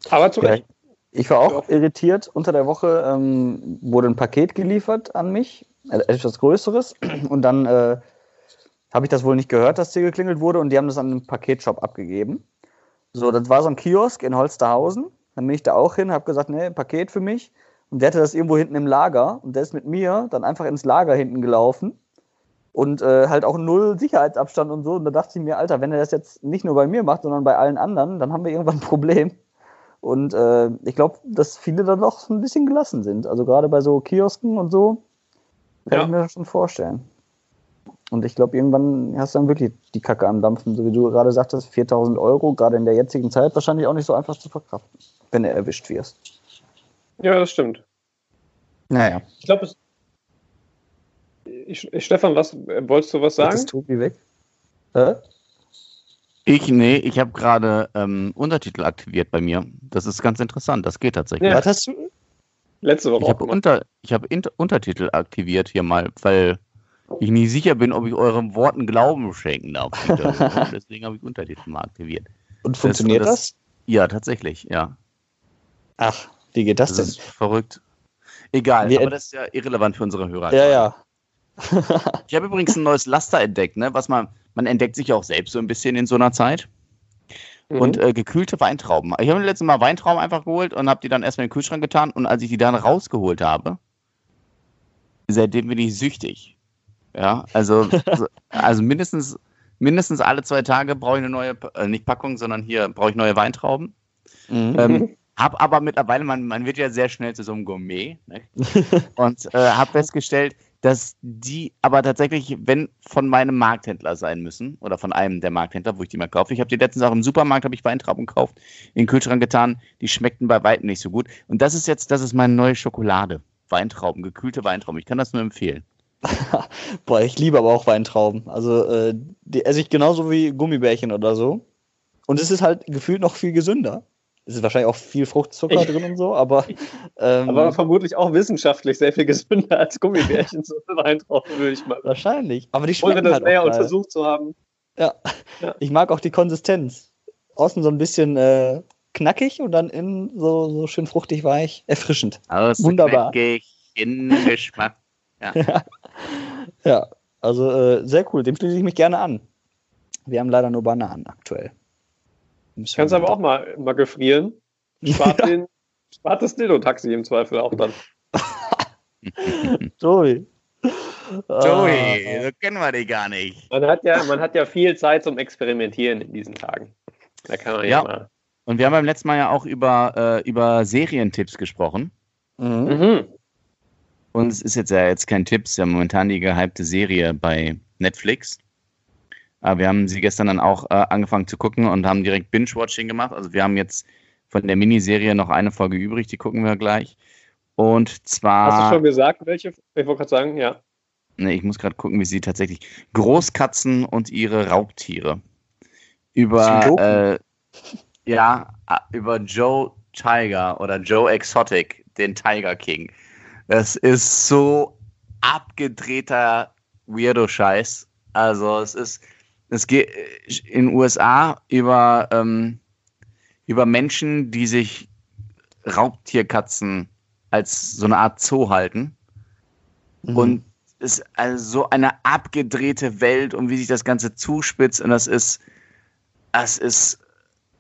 Aber zu Ja, Recht. Ich war auch Ja. irritiert. Unter der Woche ähm, wurde ein Paket geliefert an mich, äh, etwas Größeres. Und dann äh, habe ich das wohl nicht gehört, dass hier geklingelt wurde. Und die haben das an den Paketshop abgegeben. So, das war so ein Kiosk in Holsterhausen. Dann bin ich da auch hin, habe gesagt, nee, Paket für mich. Und der hatte das irgendwo hinten im Lager. Und der ist mit mir dann einfach ins Lager hinten gelaufen. Und äh, halt auch null Sicherheitsabstand und so. Und da dachte ich mir, Alter, wenn er das jetzt nicht nur bei mir macht, sondern bei allen anderen, dann haben wir irgendwann ein Problem. Und äh, ich glaube, dass viele dann doch ein bisschen gelassen sind. Also gerade bei so Kiosken und so, kann Ja. ich mir das schon vorstellen. Und ich glaube, irgendwann hast du dann wirklich die Kacke am Dampfen, so wie du gerade sagtest, 4000 Euro, gerade in der jetzigen Zeit wahrscheinlich auch nicht so einfach zu verkraften, wenn du erwischt wirst. Ja, das stimmt. Naja, Ich glaube, es. Ich, ich, Stefan, was wolltest du was sagen? ist Tobi weg. Äh? Ich, nee, ich habe gerade ähm, Untertitel aktiviert bei mir. Das ist ganz interessant, das geht tatsächlich. Ja. Was hast du? Letzte Woche Ich auch habe unter, ich hab Untertitel aktiviert hier mal, weil ich nicht sicher bin, ob ich euren Worten Glauben schenken darf. Deswegen habe ich Untertitel mal aktiviert. Und funktioniert das- das? Ja, tatsächlich, ja. Ach, wie geht das Das denn? ist verrückt. Egal, Wir- aber das ist ja irrelevant für unsere Hörer. Ja, ja. Ich habe übrigens ein neues Laster entdeckt, ne? Was man, man entdeckt sich ja auch selbst so ein bisschen in so einer Zeit. Mhm. Und äh, gekühlte Weintrauben. Ich habe mir letztes Mal Weintrauben einfach geholt und habe die dann erstmal in den Kühlschrank getan. Und als ich die dann rausgeholt habe, seitdem bin ich süchtig. Ja, also, also, also mindestens, mindestens alle zwei Tage brauche ich eine neue, äh, nicht Packung, sondern hier brauche ich neue Weintrauben. Mhm. Ähm, hab aber mittlerweile, man, man wird ja sehr schnell zu so einem Gourmet. Ne? Und äh, habe festgestellt, dass die aber tatsächlich, wenn von meinem Markthändler sein müssen oder von einem der Markthändler, wo ich die mal kaufe. Ich habe die letztens auch im Supermarkt habe ich Weintrauben gekauft, in den Kühlschrank getan. Die schmeckten bei weitem nicht so gut. Und das ist jetzt, das ist meine neue Schokolade. Weintrauben, gekühlte Weintrauben. Ich kann das nur empfehlen. Boah, ich liebe aber auch Weintrauben. Also, äh, die esse ich genauso wie Gummibärchen oder so. Und es ist halt gefühlt noch viel gesünder. Es ist wahrscheinlich auch viel Fruchtzucker drin und so, aber. Ähm, Aber vermutlich auch wissenschaftlich sehr viel gesünder als Gummibärchen zu Weintrauben, würde ich mal. wahrscheinlich. Aber die Ohne schmecken das halt näher untersucht zu haben. Ich mag auch die Konsistenz. Außen so ein bisschen äh, knackig und dann innen so, so schön fruchtig weich. Erfrischend. Aus Wunderbar. in Geschmack. Ja, also äh, sehr cool. Dem schließe ich mich gerne an. Wir haben leider nur Bananen aktuell. Kannst aber auch mal, mal gefrieren. Spart, den, spart das Dildo-Taxi im Zweifel auch dann. Joey. Joey, so kennen wir die gar nicht. Man hat, ja, man hat ja viel Zeit zum Experimentieren in diesen Tagen. Da kann man Ja. ja, mal. Und wir haben beim letzten Mal ja auch über, äh, über Serientipps gesprochen. Mhm. Mhm. Und es ist jetzt ja jetzt kein Tipp, es ist ja momentan die gehypte Serie bei Netflix. Aber wir haben sie gestern dann auch äh, angefangen zu gucken und haben direkt Binge-Watching gemacht. Also wir haben jetzt von der Miniserie noch eine Folge übrig, die gucken wir gleich. Und Hast du zwar, schon gesagt, welche? Ich wollte gerade sagen, ja. ne, ich muss gerade gucken, wie sie tatsächlich Großkatzen und ihre Raubtiere über äh, ja a- über Joe Tiger oder Joe Exotic, den Tiger King. Das ist so abgedrehter Weirdo-Scheiß. Also es ist, es geht in den USA über, ähm, über Menschen, die sich Raubtierkatzen als so eine Art Zoo halten. Mhm. Und es ist also so eine abgedrehte Welt und wie sich das Ganze zuspitzt. Und das ist, es ist,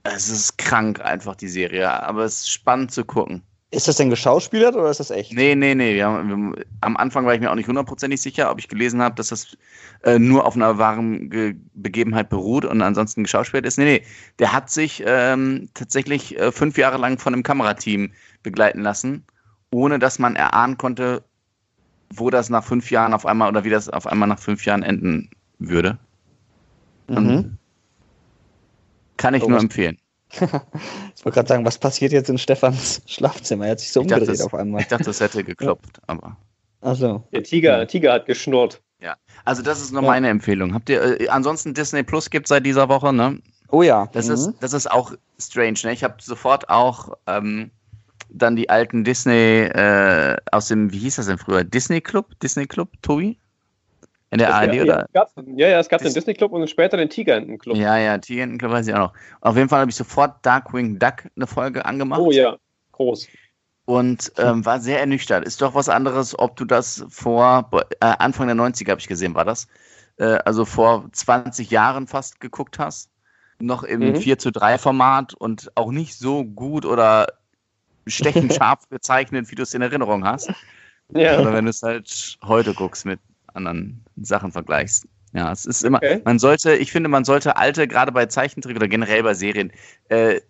es ist krank einfach, die Serie. Aber es ist spannend zu gucken. Ist das denn geschauspielert oder ist das echt? Nee, nee, nee. Wir haben, wir, am Anfang war ich mir auch nicht hundertprozentig sicher, ob ich gelesen habe, dass das äh, nur auf einer wahren Ge Begebenheit beruht und ansonsten geschauspielt ist. Nee, nee. Der hat sich ähm, tatsächlich äh, fünf Jahre lang von einem Kamerateam begleiten lassen, ohne dass man erahnen konnte, wo das nach fünf Jahren auf einmal oder wie das auf einmal nach fünf Jahren enden würde. Mhm. Kann ich Oh, nur empfehlen. Ich wollte gerade sagen, was passiert jetzt in Stefans Schlafzimmer? Er hat sich so Ich dachte, umgedreht das- auf einmal. Ich dachte, das hätte geklopft, aber. Achso. Der Tiger, Tiger hat geschnurrt. Also, das ist nur Ja. meine Empfehlung. Habt ihr, äh, ansonsten Disney Plus gibt seit dieser Woche, ne? Oh ja. Das, mhm. ist, das ist auch strange. Ne? Ich habe sofort auch ähm, dann die alten Disney äh, aus dem, wie hieß das denn früher? Disney Club? Disney Club, Tobi? In der ARD ja, oder? gab, ja, ja, es gab den Disney Club und später den Tiger Club. Ja, ja, Tiger Club weiß ich auch noch. Auf jeden Fall habe ich sofort Darkwing Duck eine Folge angemacht. Oh ja, groß. Und ähm, war sehr ernüchtert. Ist doch was anderes, ob du das vor äh, Anfang der 90er habe ich gesehen, war das? Äh, also vor 20 Jahren fast geguckt hast. Noch im Mhm. 4 zu 3 Format und auch nicht so gut oder stechend scharf gezeichnet, wie du es in Erinnerung hast. Ja. Oder wenn du es halt heute guckst mit anderen Sachen vergleichst. Ja, es ist immer, Okay. man sollte, ich finde, man sollte alte, gerade bei Zeichentrick oder generell bei Serien, äh,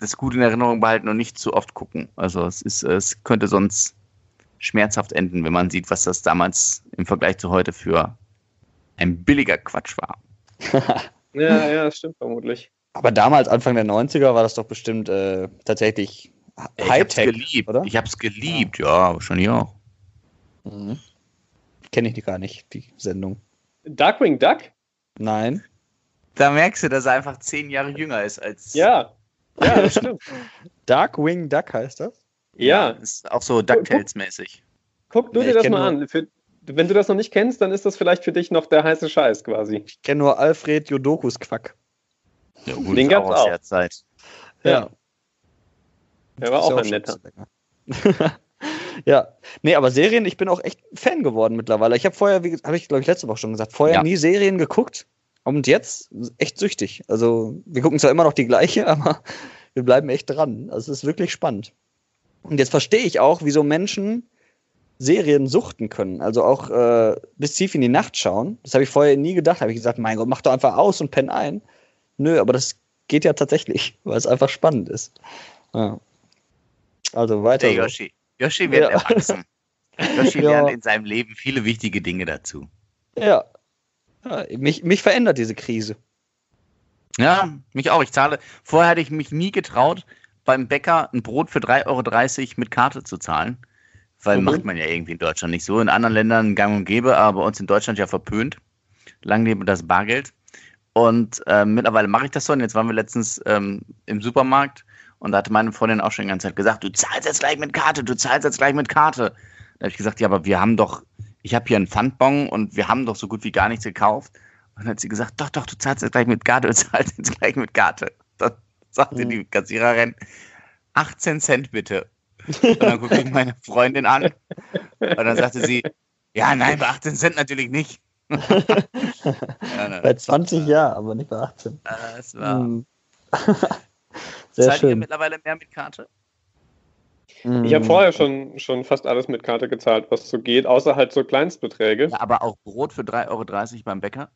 das gut in Erinnerung behalten und nicht zu oft gucken. Also es ist, es könnte sonst schmerzhaft enden, wenn man sieht, was das damals im Vergleich zu heute für ein billiger Quatsch war. ja, ja, das stimmt vermutlich. Aber damals, Anfang der 90er, war das doch bestimmt äh, tatsächlich Ich hab's Hightech, geliebt. oder? Ich hab's geliebt, ja, wahrscheinlich auch. Mhm. Kenne ich gar nicht, die Sendung. Darkwing Duck? Nein. Da merkst du, dass er einfach zehn Jahre jünger ist als. Ja. Ja, das stimmt. Darkwing Duck heißt das? Ja, Ist auch so DuckTales-mäßig. guck du Ja, dir das mal nur- an. Für, wenn du das noch nicht kennst, dann ist das vielleicht für dich noch der heiße Scheiß quasi. Ich kenne nur Alfred Jodokus Quack. Ja, gut, Den gab's aus auch. der Zeit. Ja. Der war auch ja ein netter. ja, nee, aber Serien, ich bin auch echt Fan geworden mittlerweile. Ich habe vorher, wie habe ich glaube ich letzte Woche schon gesagt, vorher Ja. nie Serien geguckt und jetzt echt süchtig. Also wir gucken zwar immer noch die gleiche, aber wir bleiben echt dran. Also es ist wirklich spannend. Und jetzt verstehe ich auch, wieso Menschen Serien suchten können. Also auch äh, bis tief in die Nacht schauen. Das habe ich vorher nie gedacht. Habe ich gesagt, mein Gott, mach doch einfach aus und penn ein. Nö, aber das geht ja tatsächlich, weil es einfach spannend ist. Ja. Also weiter. Der so. Yoshi. Yoshi wird Ja. erwachsen. Yoshi Ja. lernt in seinem Leben viele wichtige Dinge dazu. Ja. ja mich, mich verändert diese Krise. Ja, mich auch. Ich zahle. Vorher hätte ich mich nie getraut, beim Bäcker ein Brot für 3,30 Euro mit Karte zu zahlen. Weil Mhm. macht man ja irgendwie in Deutschland nicht so. In anderen Ländern gang und gäbe, aber bei uns in Deutschland ja verpönt. Lang lebe das Bargeld. Und ähm, mittlerweile mache ich das so. Und jetzt waren wir letztens ähm, im Supermarkt und da hatte meine Freundin auch schon die ganze Zeit gesagt, du zahlst jetzt gleich mit Karte, du zahlst jetzt gleich mit Karte. Da habe ich gesagt, ja, aber wir haben doch, ich habe hier einen Pfandbon und wir haben doch so gut wie gar nichts gekauft. Und dann hat sie gesagt, doch, doch, du zahlst jetzt gleich mit Karte, du zahlst jetzt gleich mit Karte. Dann sagte Mhm. die Kassiererin, 18 Cent bitte. Und dann guckte ich meine Freundin an und dann sagte sie, ja, nein, bei 18 Cent natürlich nicht. ja, nein, Bei 20 Jahren, aber nicht bei 18. das war, Hm. Sehr Zahlt ihr schön. mittlerweile mehr mit Karte? Ich habe vorher schon, schon fast alles mit Karte gezahlt, was so geht, außer halt so Kleinstbeträge. Ja, aber auch Brot für 3,30 Euro beim Bäcker?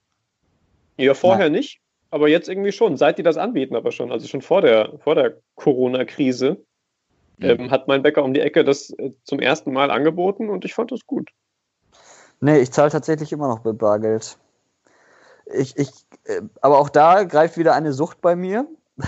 Ja, vorher nicht. aber jetzt irgendwie schon, seit die das anbieten, aber schon, also schon vor der, vor der Corona-Krise, Mhm. ähm, hat mein Bäcker um die Ecke das äh, zum ersten Mal angeboten und ich fand das gut. Nee, ich zahle tatsächlich immer noch mit Bargeld. Ich, ich, äh, aber auch da greift wieder eine Sucht bei mir,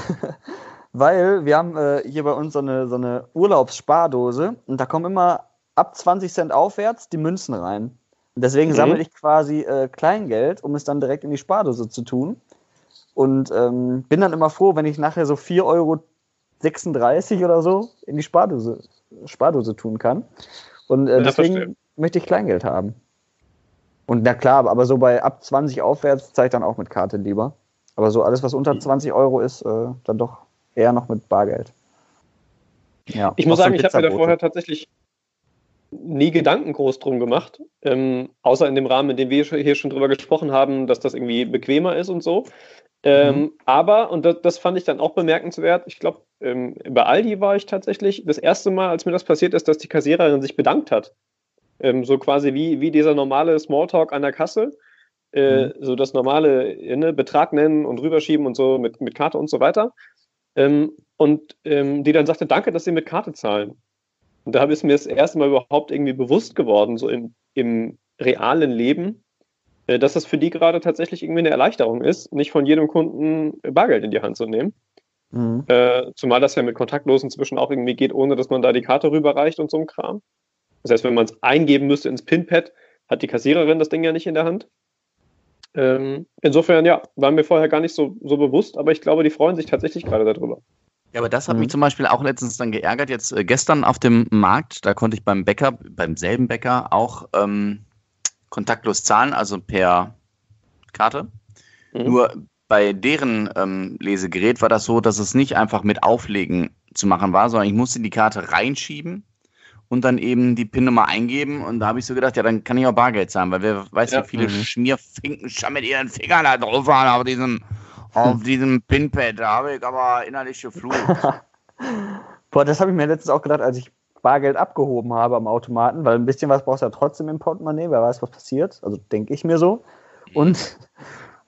weil wir haben äh, hier bei uns so eine, so eine Urlaubsspardose und da kommen immer ab 20 Cent aufwärts die Münzen rein. Und deswegen Mhm. sammle ich quasi äh, Kleingeld, um es dann direkt in die Spardose zu tun. Und ähm, bin dann immer froh, wenn ich nachher so 4,36 Euro oder so in die Spardose, Spardose tun kann. Und äh, deswegen verstehe. möchte ich Kleingeld haben. Und na klar, aber so bei ab 20 aufwärts zeige ich dann auch mit Karte lieber. Aber so alles, was unter 20 Euro ist, äh, dann doch eher noch mit Bargeld. Ja, Ich muss sagen, ich habe mir da vorher tatsächlich nie Gedanken groß drum gemacht, ähm, außer in dem Rahmen, in dem wir hier schon drüber gesprochen haben, dass das irgendwie bequemer ist und so. Ähm, Mhm. Aber, und das, das fand ich dann auch bemerkenswert, ich glaube, ähm, bei Aldi war ich tatsächlich das erste Mal, als mir das passiert ist, dass die Kassiererin sich bedankt hat. Ähm, so quasi wie, wie dieser normale Smalltalk an der Kasse. Äh, So das normale äh, ne, Betrag nennen und rüberschieben und so mit, mit Karte und so weiter. Ähm, und ähm, die dann sagte, danke, dass Sie mit Karte zahlen. Und da ist mir das erste Mal überhaupt irgendwie bewusst geworden, so im, im realen Leben, äh, dass das für die gerade tatsächlich irgendwie eine Erleichterung ist, nicht von jedem Kunden Bargeld in die Hand zu nehmen. Mhm. Äh, zumal das ja mit Kontaktlosen inzwischen auch irgendwie geht, ohne dass man da die Karte rüberreicht und so ein Kram. Das heißt, wenn man es eingeben müsste ins PIN-Pad, hat die Kassiererin das Ding ja nicht in der Hand. Ähm, insofern, ja, war mir vorher gar nicht so, so bewusst, aber ich glaube, die freuen sich tatsächlich gerade darüber. Ja, aber das hat Mhm. mich zum Beispiel auch letztens dann geärgert. Jetzt äh, gestern auf dem Markt, da konnte ich beim Bäcker, beim selben Bäcker auch ähm, kontaktlos zahlen, also per Karte. Mhm. Nur bei deren ähm, Lesegerät war das so, dass es nicht einfach mit Auflegen zu machen war, sondern ich musste die Karte reinschieben und dann eben die PIN-Nummer eingeben. Und da habe ich so gedacht, ja, dann kann ich auch Bargeld zahlen, weil wer weiß, Ja. wie viele Mhm. Schmierfinken schon mit ihren Fingern da drauf waren auf diesem, auf diesem PIN-Pad. Da habe ich aber innerlich geflucht. Boah, das habe ich mir letztens auch gedacht, als ich Bargeld abgehoben habe am Automaten, weil ein bisschen was brauchst du ja trotzdem im Portemonnaie, wer weiß, was passiert. Also denke ich mir so. Und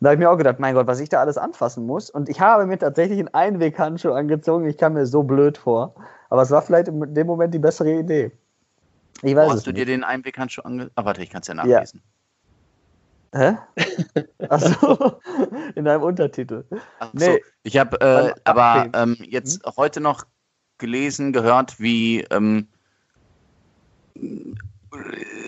da habe ich mir auch gedacht, mein Gott, was ich da alles anfassen muss. Und ich habe mir tatsächlich einen Einweghandschuh angezogen. Ich kam mir so blöd vor. Aber es war vielleicht in dem Moment die bessere Idee. Ich weiß es hast du dir nicht. den Einweghandschuh ange... Ah, warte, ich kann es ja nachlesen. Hä? Achso, in deinem Untertitel. Ach so, Nee. ich habe äh, aber ähm, jetzt heute noch gelesen, gehört, wie ähm,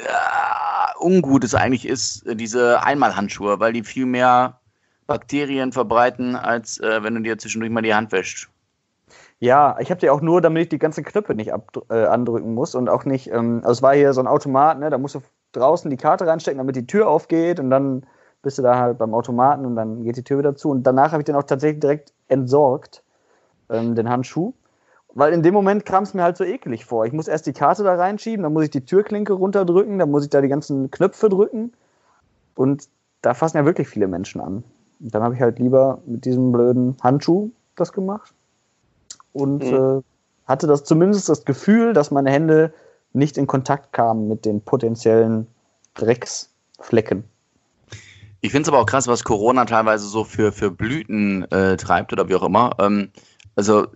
ja, ungut es eigentlich ist, äh, diese Einmalhandschuhe, weil die viel mehr Bakterien verbreiten, als äh, wenn du dir zwischendurch mal die Hand wäschst. Ja, ich habe die auch nur, damit ich die ganzen Knöpfe nicht äh, andrücken muss und auch nicht. Ähm, also es war hier so ein Automat, ne? Da musst du draußen die Karte reinstecken, damit die Tür aufgeht und dann bist du da halt beim Automaten und dann geht die Tür wieder zu. Und danach habe ich den auch tatsächlich direkt entsorgt, ähm, den Handschuh. Weil in dem Moment kam es mir halt so eklig vor. Ich muss erst die Karte da reinschieben, dann muss ich die Türklinke runterdrücken, dann muss ich da die ganzen Knöpfe drücken. Und da fassen ja wirklich viele Menschen an. Und dann habe ich halt lieber mit diesem blöden Handschuh das gemacht und Mhm. äh, hatte das zumindest das Gefühl, dass meine Hände nicht in Kontakt kamen mit den potenziellen Drecksflecken. Ich finde es aber auch krass, was Corona teilweise so für, für Blüten äh, treibt oder wie auch immer. Ähm, also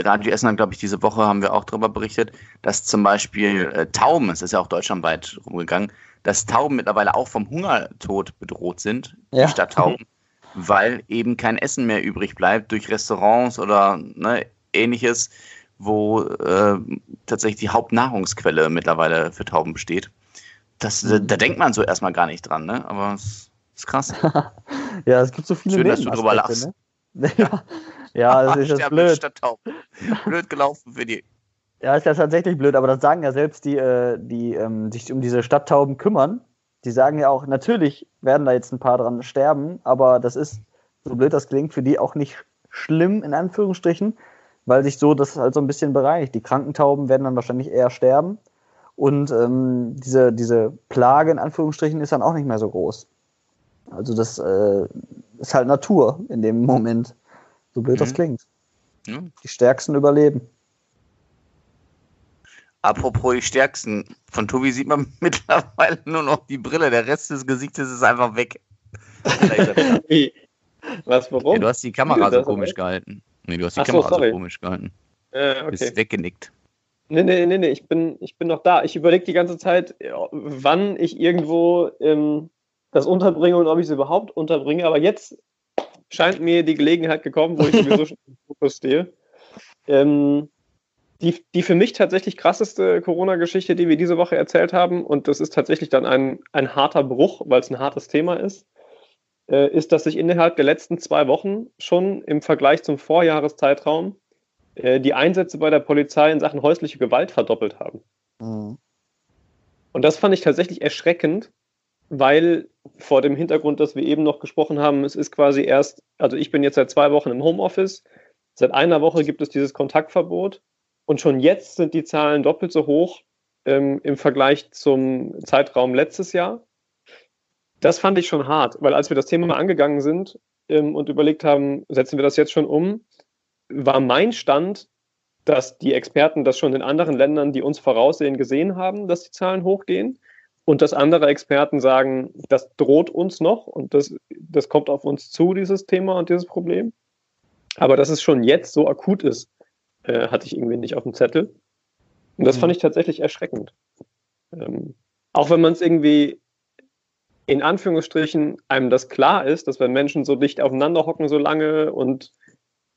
Radio Essen hat, glaube ich, diese Woche haben wir auch darüber berichtet, dass zum Beispiel äh, Tauben, es ist ja auch deutschlandweit rumgegangen, dass Tauben mittlerweile auch vom Hungertod bedroht sind, Ja. die Stadttauben, weil eben kein Essen mehr übrig bleibt durch Restaurants oder ne, ähnliches, wo äh, tatsächlich die Hauptnahrungsquelle mittlerweile für Tauben besteht. Das, da, da denkt man so erstmal gar nicht dran, ne? aber es ist krass. Ja, es gibt so viele Schön, dass du drüber Nebenaspekte, Ne? ja, das ist jetzt blöd. Blöd gelaufen für die. Ja, ist ja tatsächlich blöd, aber das sagen ja selbst die, äh, die ähm, sich um diese Stadttauben kümmern. Die sagen ja auch, natürlich werden da jetzt ein paar dran sterben, aber das ist, so blöd das klingt, für die auch nicht schlimm, in Anführungsstrichen, weil sich so das halt so ein bisschen bereicht. Die kranken Tauben werden dann wahrscheinlich eher sterben und ähm, diese, diese Plage, in Anführungsstrichen, ist dann auch nicht mehr so groß. Also das äh, ist halt Natur in dem Moment, so blöd das Mhm. klingt. Hm? Die Stärksten überleben. Apropos die Stärksten. Von Tobi sieht man mittlerweile nur noch die Brille. Der Rest des Gesichtes ist einfach weg. Wie, Was, warum? Ja, du hast die Kamera so komisch gehalten. Nee, du hast die Ach so, Kamera so sorry. komisch gehalten. Äh, okay. bist weggenickt. Nee, nee, nee, nee, ich bin, ich bin noch da. Ich überlege die ganze Zeit, ja, wann ich irgendwo ähm, das unterbringe und ob ich es überhaupt unterbringe. Aber jetzt scheint mir die Gelegenheit gekommen, wo ich sowieso schon im Fokus stehe. Ähm, die, die für mich tatsächlich krasseste Corona-Geschichte, die wir diese Woche erzählt haben, und das ist tatsächlich dann ein, ein harter Bruch, weil es ein hartes Thema ist, äh, ist, dass sich innerhalb der letzten zwei Wochen schon im Vergleich zum Vorjahreszeitraum äh, die Einsätze bei der Polizei in Sachen häusliche Gewalt verdoppelt haben. Mhm. Und das fand ich tatsächlich erschreckend, weil vor dem Hintergrund, dass wir eben noch gesprochen haben, es ist quasi erst, also ich bin jetzt seit zwei Wochen im Homeoffice, seit einer Woche gibt es dieses Kontaktverbot und schon jetzt sind die Zahlen doppelt so hoch ähm, im Vergleich zum Zeitraum letztes Jahr. Das fand ich schon hart, weil als wir das Thema mal angegangen sind ähm, und überlegt haben, setzen wir das jetzt schon um, war mein Stand, dass die Experten das schon in anderen Ländern, die uns voraussehen, gesehen haben, dass die Zahlen hochgehen. Und dass andere Experten sagen, das droht uns noch und das, das kommt auf uns zu, dieses Thema und dieses Problem. Aber dass es schon jetzt so akut ist, äh, hatte ich irgendwie nicht auf dem Zettel. Und das Mhm. fand ich tatsächlich erschreckend. Ähm, auch wenn man es irgendwie in Anführungsstrichen einem das klar ist, dass wenn Menschen so dicht aufeinander hocken so lange und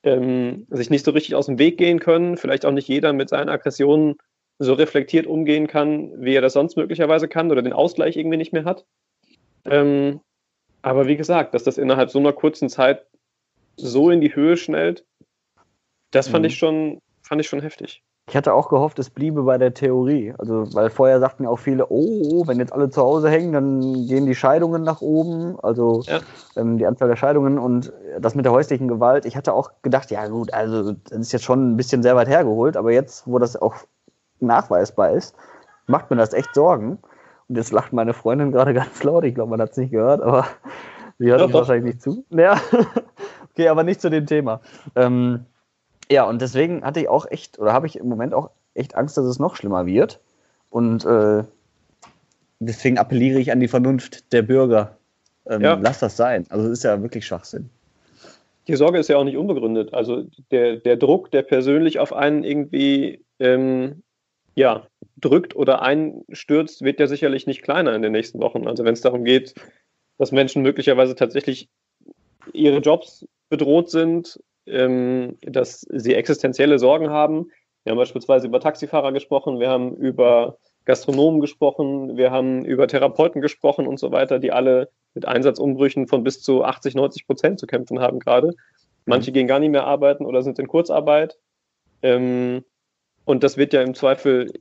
ähm, sich nicht so richtig aus dem Weg gehen können, vielleicht auch nicht jeder mit seinen Aggressionen so reflektiert umgehen kann, wie er das sonst möglicherweise kann oder den Ausgleich irgendwie nicht mehr hat. Ähm, aber wie gesagt, dass das innerhalb so einer kurzen Zeit so in die Höhe schnellt, das fand Mhm. ich schon, fand ich schon heftig. Ich hatte auch gehofft, es bliebe bei der Theorie. Also, weil vorher sagten ja auch viele, oh, wenn jetzt alle zu Hause hängen, dann gehen die Scheidungen nach oben, also Ja. ähm, die Anzahl der Scheidungen und das mit der häuslichen Gewalt. Ich hatte auch gedacht, ja gut, also das ist jetzt schon ein bisschen sehr weit hergeholt, aber jetzt, wo das auch nachweisbar ist, macht mir das echt Sorgen. Und jetzt lacht meine Freundin gerade ganz laut. Ich glaube, man hat es nicht gehört, aber sie hört Doch, uns doch. wahrscheinlich nicht zu. Ja, okay, aber nicht zu dem Thema. Ähm, ja, und deswegen hatte ich auch echt, oder habe ich im Moment auch echt Angst, dass es noch schlimmer wird. Und äh, deswegen appelliere ich an die Vernunft der Bürger. Ähm, Ja. Lass das sein. Also es ist ja wirklich Schwachsinn. Die Sorge ist ja auch nicht unbegründet. Also der, der Druck, der persönlich auf einen irgendwie ähm, ja, drückt oder einstürzt, wird ja sicherlich nicht kleiner in den nächsten Wochen. Also wenn es darum geht, dass Menschen möglicherweise tatsächlich ihre Jobs bedroht sind, ähm, dass sie existenzielle Sorgen haben. Wir haben beispielsweise über Taxifahrer gesprochen, wir haben über Gastronomen gesprochen, wir haben über Therapeuten gesprochen und so weiter, die alle mit Einsatzumbrüchen von bis zu 80, 90 Prozent zu kämpfen haben gerade. Manche gehen gar nicht mehr arbeiten oder sind in Kurzarbeit. Ähm, und das wird ja im Zweifel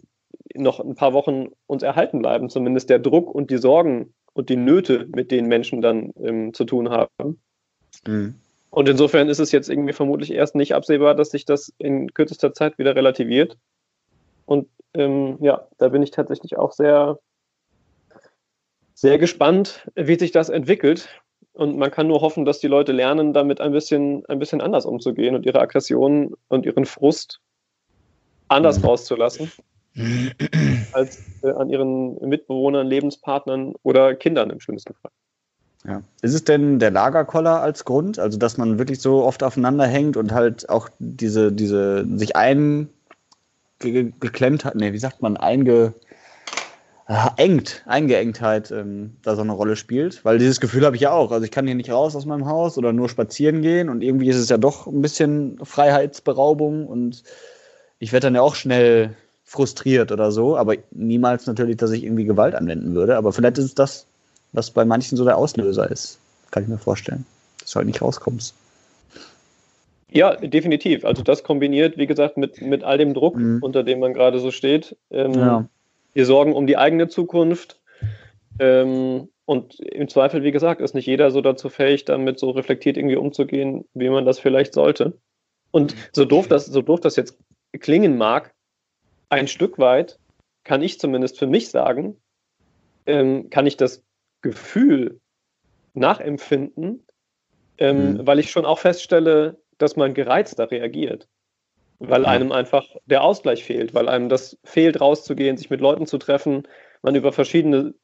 noch ein paar Wochen uns erhalten bleiben, zumindest der Druck und die Sorgen und die Nöte, mit denen Menschen dann ähm, zu tun haben. Und insofern ist es jetzt irgendwie vermutlich erst nicht absehbar, dass sich das in kürzester Zeit wieder relativiert. Und ähm, ja, da bin ich tatsächlich auch sehr, sehr gespannt, wie sich das entwickelt. Und man kann nur hoffen, dass die Leute lernen, damit ein bisschen, ein bisschen anders umzugehen und ihre Aggressionen und ihren Frust anders rauszulassen als äh, an ihren Mitbewohnern, Lebenspartnern oder Kindern im schlimmsten Fall. Ja. Ist es denn der Lagerkoller als Grund? Also, dass man wirklich so oft aufeinander hängt und halt auch diese, diese sich eingeklemmt hat, nee, wie sagt man, einge, ah, engt, Eingeengtheit ähm, da so eine Rolle spielt? Weil dieses Gefühl habe ich ja auch. Also, ich kann hier nicht raus aus meinem Haus oder nur spazieren gehen und irgendwie ist es ja doch ein bisschen Freiheitsberaubung und ich werde dann ja auch schnell frustriert oder so, aber niemals natürlich, dass ich irgendwie Gewalt anwenden würde. Aber vielleicht ist es das, was bei manchen so der Auslöser ist. Kann ich mir vorstellen. Dass du halt nicht rauskommst. Ja, definitiv. Also das kombiniert, wie gesagt, mit, mit all dem Druck, Mhm. unter dem man gerade so steht. Ähm, Ja. Die Sorgen um die eigene Zukunft. Ähm, und im Zweifel, wie gesagt, ist nicht jeder so dazu fähig, damit so reflektiert irgendwie umzugehen, wie man das vielleicht sollte. Und so doof das, so doof das jetzt klingen mag, ein Stück weit kann ich zumindest für mich sagen, ähm, kann ich das Gefühl nachempfinden, ähm, Mhm. weil ich schon auch feststelle, dass man gereizter reagiert. Weil einem einfach der Ausgleich fehlt, weil einem das fehlt, rauszugehen, sich mit Leuten zu treffen, man über verschiedene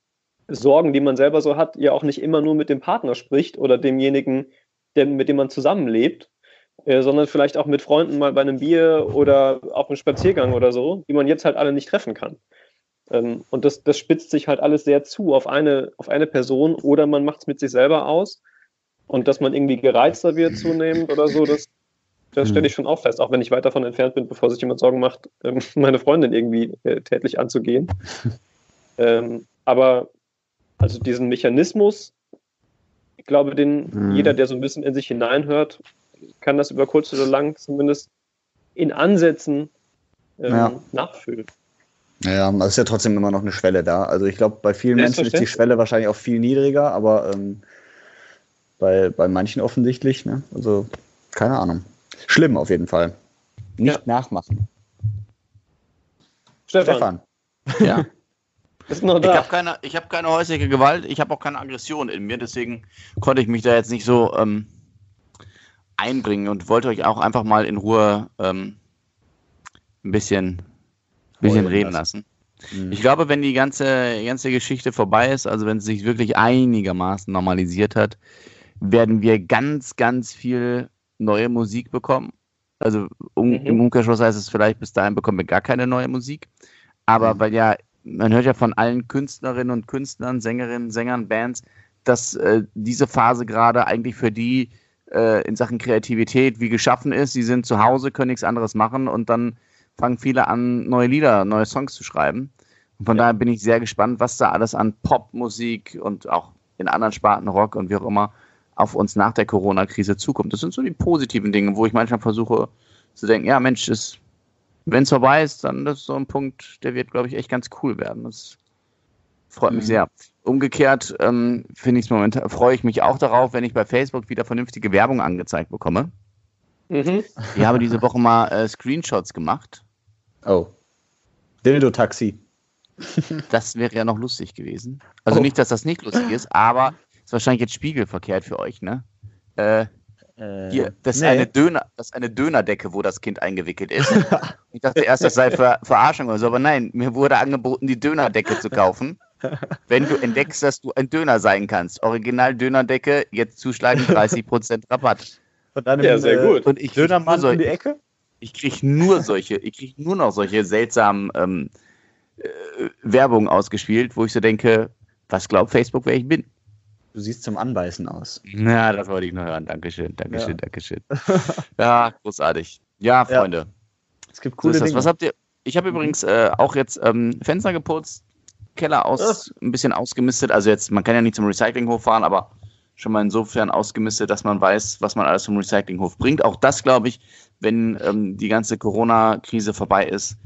Sorgen, die man selber so hat, ja auch nicht immer nur mit dem Partner spricht oder demjenigen, der, mit dem man zusammenlebt, äh, sondern vielleicht auch mit Freunden mal bei einem Bier oder auf einem Spaziergang oder so, die man jetzt halt alle nicht treffen kann. Ähm, und das, das spitzt sich halt alles sehr zu auf eine, auf eine Person oder man macht es mit sich selber aus. Und dass man irgendwie gereizter wird zunehmend oder so, das, das stelle ich schon auch fest, auch wenn ich weit davon entfernt bin, bevor sich jemand Sorgen macht, ähm, meine Freundin irgendwie äh, tätlich anzugehen. ähm, aber also diesen Mechanismus, ich glaube, den mhm. jeder, der so ein bisschen in sich hineinhört, kann das über kurz oder lang zumindest in Ansätzen ähm, ja. nachfühlen. Ja, es ist ja trotzdem immer noch eine Schwelle da. Also ich glaube, bei vielen Menschen ist die Schwelle wahrscheinlich auch viel niedriger, aber ähm, bei, bei manchen offensichtlich. Ne? Also keine Ahnung. Schlimm auf jeden Fall. Nicht ja. nachmachen. Stefan. Stefan. Ja. Ist noch da. Ich habe keine, hab keine häusliche Gewalt, ich habe auch keine Aggression in mir, deswegen konnte ich mich da jetzt nicht so ähm, einbringen und wollte euch auch einfach mal in Ruhe ähm, ein bisschen bisschen reden lassen. Mhm. Ich glaube, wenn die ganze, ganze Geschichte vorbei ist, also wenn es sich wirklich einigermaßen normalisiert hat, werden wir ganz, ganz viel neue Musik bekommen. Also um, mhm. im Umkehrschluss heißt es vielleicht, bis dahin bekommen wir gar keine neue Musik. Aber mhm. weil ja, man hört ja von allen Künstlerinnen und Künstlern, Sängerinnen, Sängern, Bands, dass äh, diese Phase gerade eigentlich für die äh, in Sachen Kreativität wie geschaffen ist. Sie sind zu Hause, können nichts anderes machen und dann fangen viele an, neue Lieder, neue Songs zu schreiben. Und von ja. daher bin ich sehr gespannt, was da alles an Popmusik und auch in anderen Sparten Rock und wie auch immer auf uns nach der Corona-Krise zukommt. Das sind so die positiven Dinge, wo ich manchmal versuche zu denken, ja Mensch, wenn es vorbei ist, dann das ist so ein Punkt, der wird, glaube ich, echt ganz cool werden. Das freut mhm. mich sehr. Umgekehrt ähm, finde ich es momentan, freue ich mich auch darauf, wenn ich bei Facebook wieder vernünftige Werbung angezeigt bekomme. Mhm. Ich habe diese Woche mal äh, Screenshots gemacht. Oh. Dildo-Taxi. Das wäre ja noch lustig gewesen. Also oh. nicht, dass das nicht lustig ist, aber ist wahrscheinlich jetzt spiegelverkehrt für euch, ne? Äh, äh, hier, das, nee. ist eine Döner, das ist eine Dönerdecke, wo das Kind eingewickelt ist. ich dachte erst, das sei Ver Verarschung oder so, aber nein, mir wurde angeboten, die Dönerdecke zu kaufen. Wenn du entdeckst, dass du ein Döner sein kannst. Original Dönerdecke, jetzt zuschlagen, 30% Rabatt. Von deinem, ja, sehr gut. Und ich Dönermann so, in die Ecke? Ich kriege nur solche, ich kriege nur noch solche seltsamen ähm, äh, Werbungen ausgespielt, wo ich so denke, was glaubt Facebook, wer ich bin? Du siehst zum Anbeißen aus. Ja, das wollte ich nur hören. Dankeschön, Dankeschön, ja. Dankeschön. ja, großartig. Ja, Freunde. Ja. Es gibt coole so Dinge. Was habt ihr? Ich habe übrigens äh, auch jetzt ähm, Fenster geputzt, Keller aus, ein bisschen ausgemistet. Also jetzt, man kann ja nicht zum Recyclinghof fahren, aber schon mal insofern ausgemistet, dass man weiß, was man alles vom Recyclinghof bringt. Auch das, glaube ich, wenn ähm, die ganze Corona-Krise vorbei ist,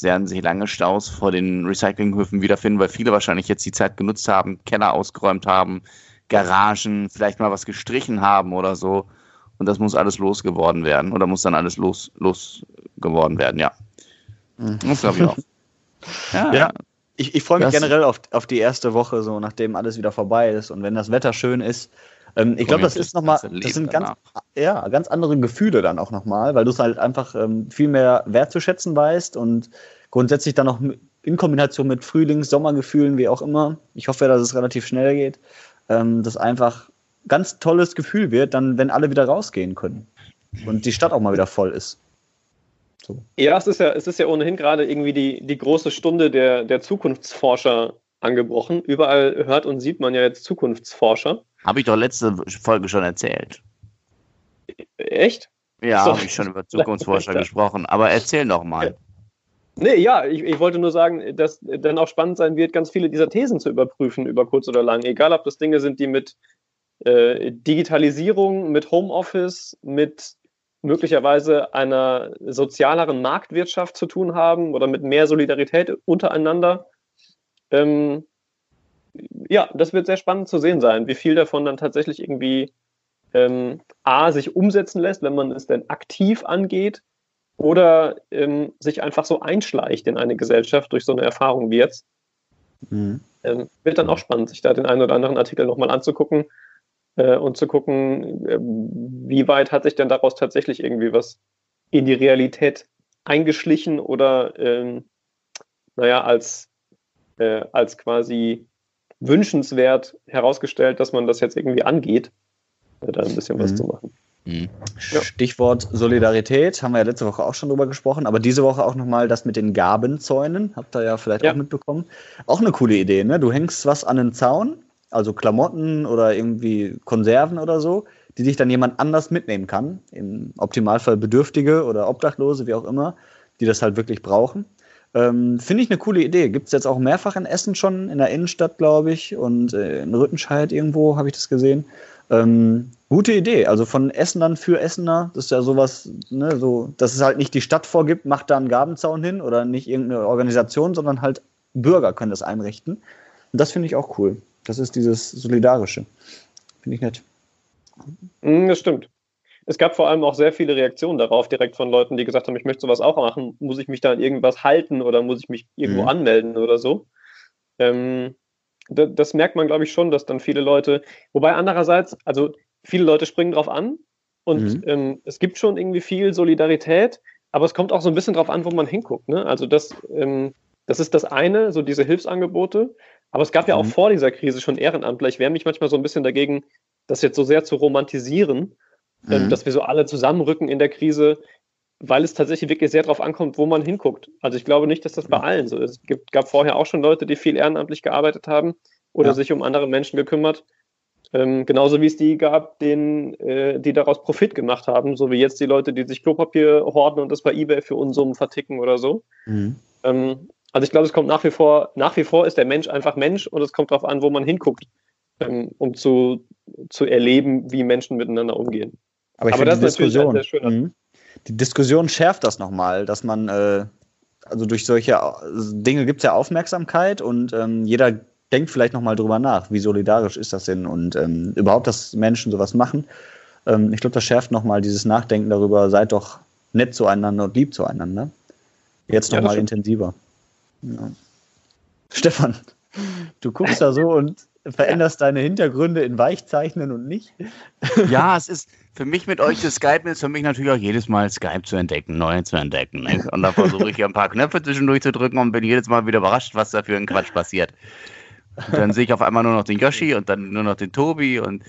werden sich lange Staus vor den Recyclinghöfen wiederfinden, weil viele wahrscheinlich jetzt die Zeit genutzt haben, Keller ausgeräumt haben, Garagen, vielleicht mal was gestrichen haben oder so. Und das muss alles losgeworden werden. Oder muss dann alles los, losgeworden werden, ja. Mhm. Das glaube ich auch. ja, ja, ich, ich freue mich das generell auf, auf die erste Woche, so nachdem alles wieder vorbei ist und wenn das Wetter schön ist. Ähm, ich glaube, das ist nochmal, das sind ganz, ja, ganz andere Gefühle dann auch nochmal, weil du es halt einfach ähm, viel mehr wertzuschätzen weißt und grundsätzlich dann auch in Kombination mit Frühlings-, Sommergefühlen, wie auch immer. Ich hoffe, dass es relativ schnell geht, ähm, das einfach ganz tolles Gefühl wird, dann, wenn alle wieder rausgehen können und die Stadt auch mal wieder voll ist. So. Ja, es ist ja, es ist ja ohnehin gerade irgendwie die, die große Stunde der, der Zukunftsforscher angebrochen. Überall hört und sieht man ja jetzt Zukunftsforscher. Habe ich doch letzte Folge schon erzählt. Echt? Ja, habe ich schon über Zukunftsforscher gesprochen. Aber erzähl doch mal. Nee, ja, ich, ich wollte nur sagen, dass dann auch spannend sein wird, ganz viele dieser Thesen zu überprüfen, über kurz oder lang. Egal, ob das Dinge sind, die mit äh, Digitalisierung, mit Homeoffice, mit möglicherweise einer sozialeren Marktwirtschaft zu tun haben oder mit mehr Solidarität untereinander. Ähm, ja, das wird sehr spannend zu sehen sein, wie viel davon dann tatsächlich irgendwie ähm, A, sich umsetzen lässt, wenn man es denn aktiv angeht, oder ähm, sich einfach so einschleicht in eine Gesellschaft durch so eine Erfahrung wie jetzt. Mhm. Ähm, wird dann auch spannend, sich da den einen oder anderen Artikel nochmal anzugucken äh, und zu gucken, äh, wie weit hat sich denn daraus tatsächlich irgendwie was in die Realität eingeschlichen oder ähm, naja, als, äh, als quasi wünschenswert herausgestellt, dass man das jetzt irgendwie angeht. da ein bisschen was Mhm. zu machen. Mhm. Ja. Stichwort Solidarität, haben wir ja letzte Woche auch schon drüber gesprochen, aber diese Woche auch nochmal das mit den Gabenzäunen, habt ihr ja vielleicht Ja. auch mitbekommen. Auch eine coole Idee, ne? Du hängst was an den Zaun, also Klamotten oder irgendwie Konserven oder so, die sich dann jemand anders mitnehmen kann. Im Optimalfall Bedürftige oder Obdachlose, wie auch immer, die das halt wirklich brauchen. Ähm, Finde ich eine coole Idee. Gibt es jetzt auch mehrfach in Essen schon, in der Innenstadt, glaube ich, und äh, in Rüttenscheid irgendwo habe ich das gesehen. Ähm, gute Idee. Also von Essenern für Essener, das ist ja sowas, ne, so, dass es halt nicht die Stadt vorgibt, macht da einen Gabenzaun hin oder nicht irgendeine Organisation, sondern halt Bürger können das einrichten. Und das finde ich auch cool. Das ist dieses Solidarische. Finde ich nett. Mm, Das stimmt. Es gab vor allem auch sehr viele Reaktionen darauf, direkt von Leuten, die gesagt haben, ich möchte sowas auch machen. Muss ich mich da an irgendwas halten oder muss ich mich irgendwo Mhm. anmelden oder so? Ähm, da, das merkt man, glaube ich, schon, dass dann viele Leute, wobei andererseits, also viele Leute springen drauf an und Mhm. ähm, es gibt schon irgendwie viel Solidarität, aber es kommt auch so ein bisschen drauf an, wo man hinguckt. Ne? Also das, ähm, das ist das eine, so diese Hilfsangebote. Aber es gab ja auch Mhm. vor dieser Krise schon Ehrenamtler. Ich wehre mich manchmal so ein bisschen dagegen, das jetzt so sehr zu romantisieren, ähm, Mhm. dass wir so alle zusammenrücken in der Krise, weil es tatsächlich wirklich sehr darauf ankommt, wo man hinguckt. Also ich glaube nicht, dass das bei allen so ist. Es gibt, gab vorher auch schon Leute, die viel ehrenamtlich gearbeitet haben oder Ja. sich um andere Menschen gekümmert. Ähm, genauso wie es die gab, denen, äh, die daraus Profit gemacht haben, so wie jetzt die Leute, die sich Klopapier horden und das bei Ebay für Unsummen verticken oder so. Mhm. Ähm, also ich glaube, es kommt nach wie vor, nach wie vor ist der Mensch einfach Mensch und es kommt darauf an, wo man hinguckt, ähm, um zu, zu erleben, wie Menschen miteinander umgehen. Aber ich Aber finde die das ist natürlich ein Diskussion, sehr schöner- mhm. die Diskussion schärft das nochmal, dass man, äh, also durch solche Dinge gibt es ja Aufmerksamkeit und ähm, jeder denkt vielleicht nochmal drüber nach, wie solidarisch ist das denn und ähm, überhaupt, dass Menschen sowas machen. Ähm, ich glaube, das schärft nochmal dieses Nachdenken darüber, seid doch nett zueinander und lieb zueinander. Jetzt Ja, das nochmal stimmt. Ja. Stefan, du guckst da so und veränderst deine Hintergründe in Weichzeichnen und nicht. Ja, es ist für mich mit euch das Skypen ist für mich natürlich auch jedes Mal Skype zu entdecken, neu zu entdecken. Ne? Und da versuche ich ein paar Knöpfe zwischendurch zu drücken und bin jedes Mal wieder überrascht, was da für ein Quatsch passiert. Und dann sehe ich auf einmal nur noch den Yoshi und dann nur noch den Tobi und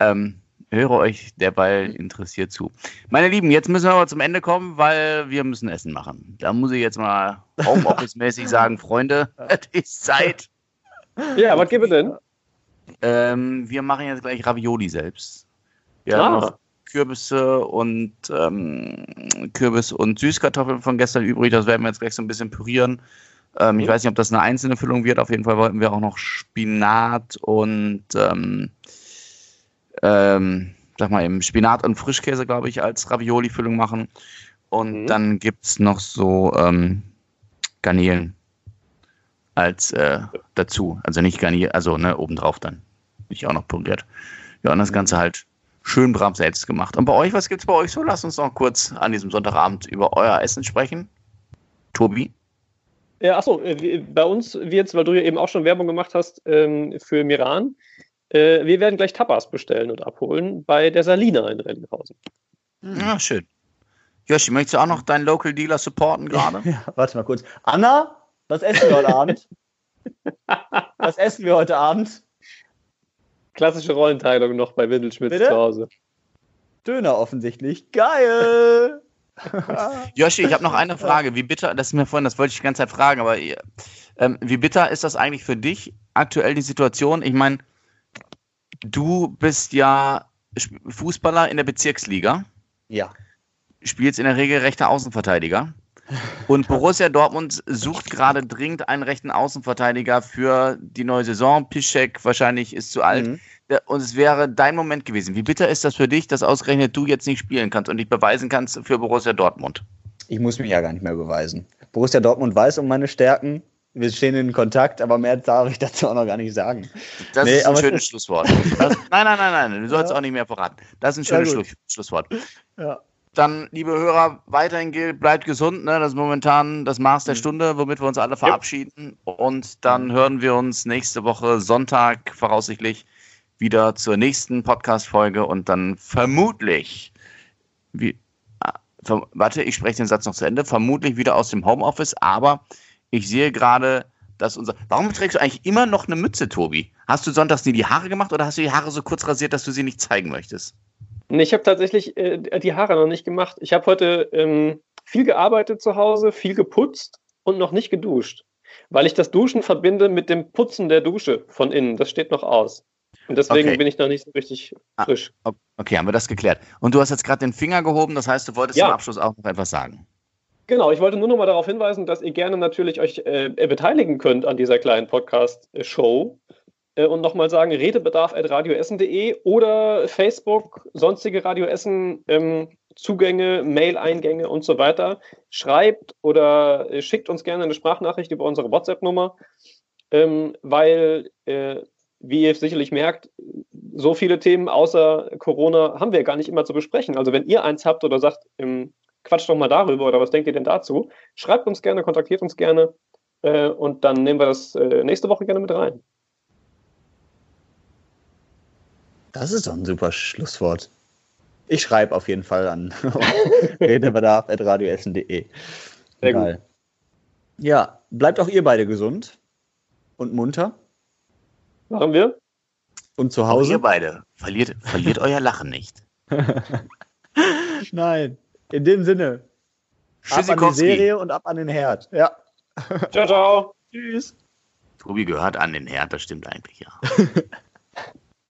ähm, höre euch derweil interessiert zu. Meine Lieben, jetzt müssen wir aber zum Ende kommen, weil wir müssen Essen machen. Da muss ich jetzt mal Homeoffice-mäßig sagen, Freunde, es ist Zeit. Ja, was gibt es denn? Ähm, wir machen jetzt gleich Ravioli selbst. Wir Ah. haben noch Kürbisse und ähm, Kürbis und Süßkartoffeln von gestern übrig. Das werden wir jetzt gleich so ein bisschen pürieren. Ähm, Ich Mhm. weiß nicht, ob das eine einzelne Füllung wird. Auf jeden Fall wollten wir auch noch Spinat und ähm, sag mal eben Spinat und Frischkäse, glaube ich, als Ravioli-Füllung machen. Und Mhm. dann gibt es noch so ähm, Garnelen als äh, dazu. Also nicht Garnelen, also ne, obendrauf dann. Ich auch noch püriert. Ja, und das Ganze halt schön brav selbst gemacht. Und bei euch, was gibt's bei euch so? Lasst uns noch kurz an diesem Sonntagabend über euer Essen sprechen. Tobi? Ja, achso, äh, bei uns wird's, weil du ja eben auch schon Werbung gemacht hast ähm, für Miran, äh, wir werden gleich Tapas bestellen und abholen bei der Salina in Rellinghausen. Ja, schön. Joshi, möchtest du auch noch deinen Local Dealer supporten gerade? Ja, warte mal kurz. Anna, was essen wir heute Abend? Was essen wir heute Abend? Klassische Rollenteilung noch bei Windelschmidt zu Hause. Döner offensichtlich. Geil! Joshi, ich habe noch eine Frage. Wie bitter, das ist mir vorhin, das wollte ich die ganze Zeit fragen, aber ähm, wie bitter ist das eigentlich für dich aktuell die Situation? Ich meine, du bist ja Fußballer in der Bezirksliga, ja. spielst in der Regel rechter Außenverteidiger. Und Borussia Dortmund sucht gerade dringend einen rechten Außenverteidiger für die neue Saison. Piszek wahrscheinlich ist zu alt. Mhm. Und es wäre dein Moment gewesen. Wie bitter ist das für dich, dass ausgerechnet du jetzt nicht spielen kannst und dich beweisen kannst für Borussia Dortmund? Ich muss mich ja gar nicht mehr beweisen. Borussia Dortmund weiß um meine Stärken. Wir stehen in Kontakt, aber mehr darf ich dazu auch noch gar nicht sagen. Das Nee, ist ein schönes Schlusswort. Das, nein, nein, nein, nein, du sollst Ja. auch nicht mehr verraten. Das ist ein Ja, schönes. Schluss, Schlusswort. Ja. Dann, liebe Hörer, weiterhin gilt, bleibt gesund. Ne? Das ist momentan das Maß der Mhm. Stunde, womit wir uns alle verabschieden. Und dann hören wir uns nächste Woche Sonntag voraussichtlich wieder zur nächsten Podcast-Folge und dann vermutlich, wie, ah, warte, ich spreche den Satz noch zu Ende, vermutlich wieder aus dem Homeoffice, aber ich sehe gerade, dass unser. Warum trägst du eigentlich immer noch eine Mütze, Tobi? Hast du sonntags nie die Haare gemacht oder hast du die Haare so kurz rasiert, dass du sie nicht zeigen möchtest? Nee, ich habe tatsächlich äh, die Haare noch nicht gemacht. Ich habe heute ähm, viel gearbeitet zu Hause, viel geputzt und noch nicht geduscht. Weil ich das Duschen verbinde mit dem Putzen der Dusche von innen. Das steht noch aus. Und deswegen Okay. bin ich noch nicht so richtig Ah. frisch. Okay, haben wir das geklärt. Und du hast jetzt gerade den Finger gehoben, das heißt, du wolltest Ja. zum Abschluss auch noch etwas sagen. Genau, ich wollte nur noch mal darauf hinweisen, dass ihr gerne natürlich euch äh, beteiligen könnt an dieser kleinen Podcast-Show. Äh, und nochmal sagen, redebedarf.radioessen.de oder Facebook, sonstige Radio Essen ähm, Zugänge, Mail-Eingänge und so weiter. Schreibt oder äh, schickt uns gerne eine Sprachnachricht über unsere WhatsApp-Nummer, ähm, weil, äh, wie ihr sicherlich merkt, so viele Themen außer Corona haben wir gar nicht immer zu besprechen. Also wenn ihr eins habt oder sagt, ähm, quatscht doch mal darüber oder was denkt ihr denn dazu? Schreibt uns gerne, kontaktiert uns gerne äh, und dann nehmen wir das äh, nächste Woche gerne mit rein. Das ist doch ein super Schlusswort. Ich schreibe auf jeden Fall an redebedarf.radioessen.de. Sehr gut. Geil. Ja, bleibt auch ihr beide gesund und munter Machen wir? und zu Auch Hause. ihr beide. Verliert, verliert euer Lachen nicht. Nein, in dem Sinne. Ab an die. Serie und ab an den Herd. Ja. Ciao, ciao. Tschüss. Tobi gehört an den Herd, das stimmt eigentlich, ja.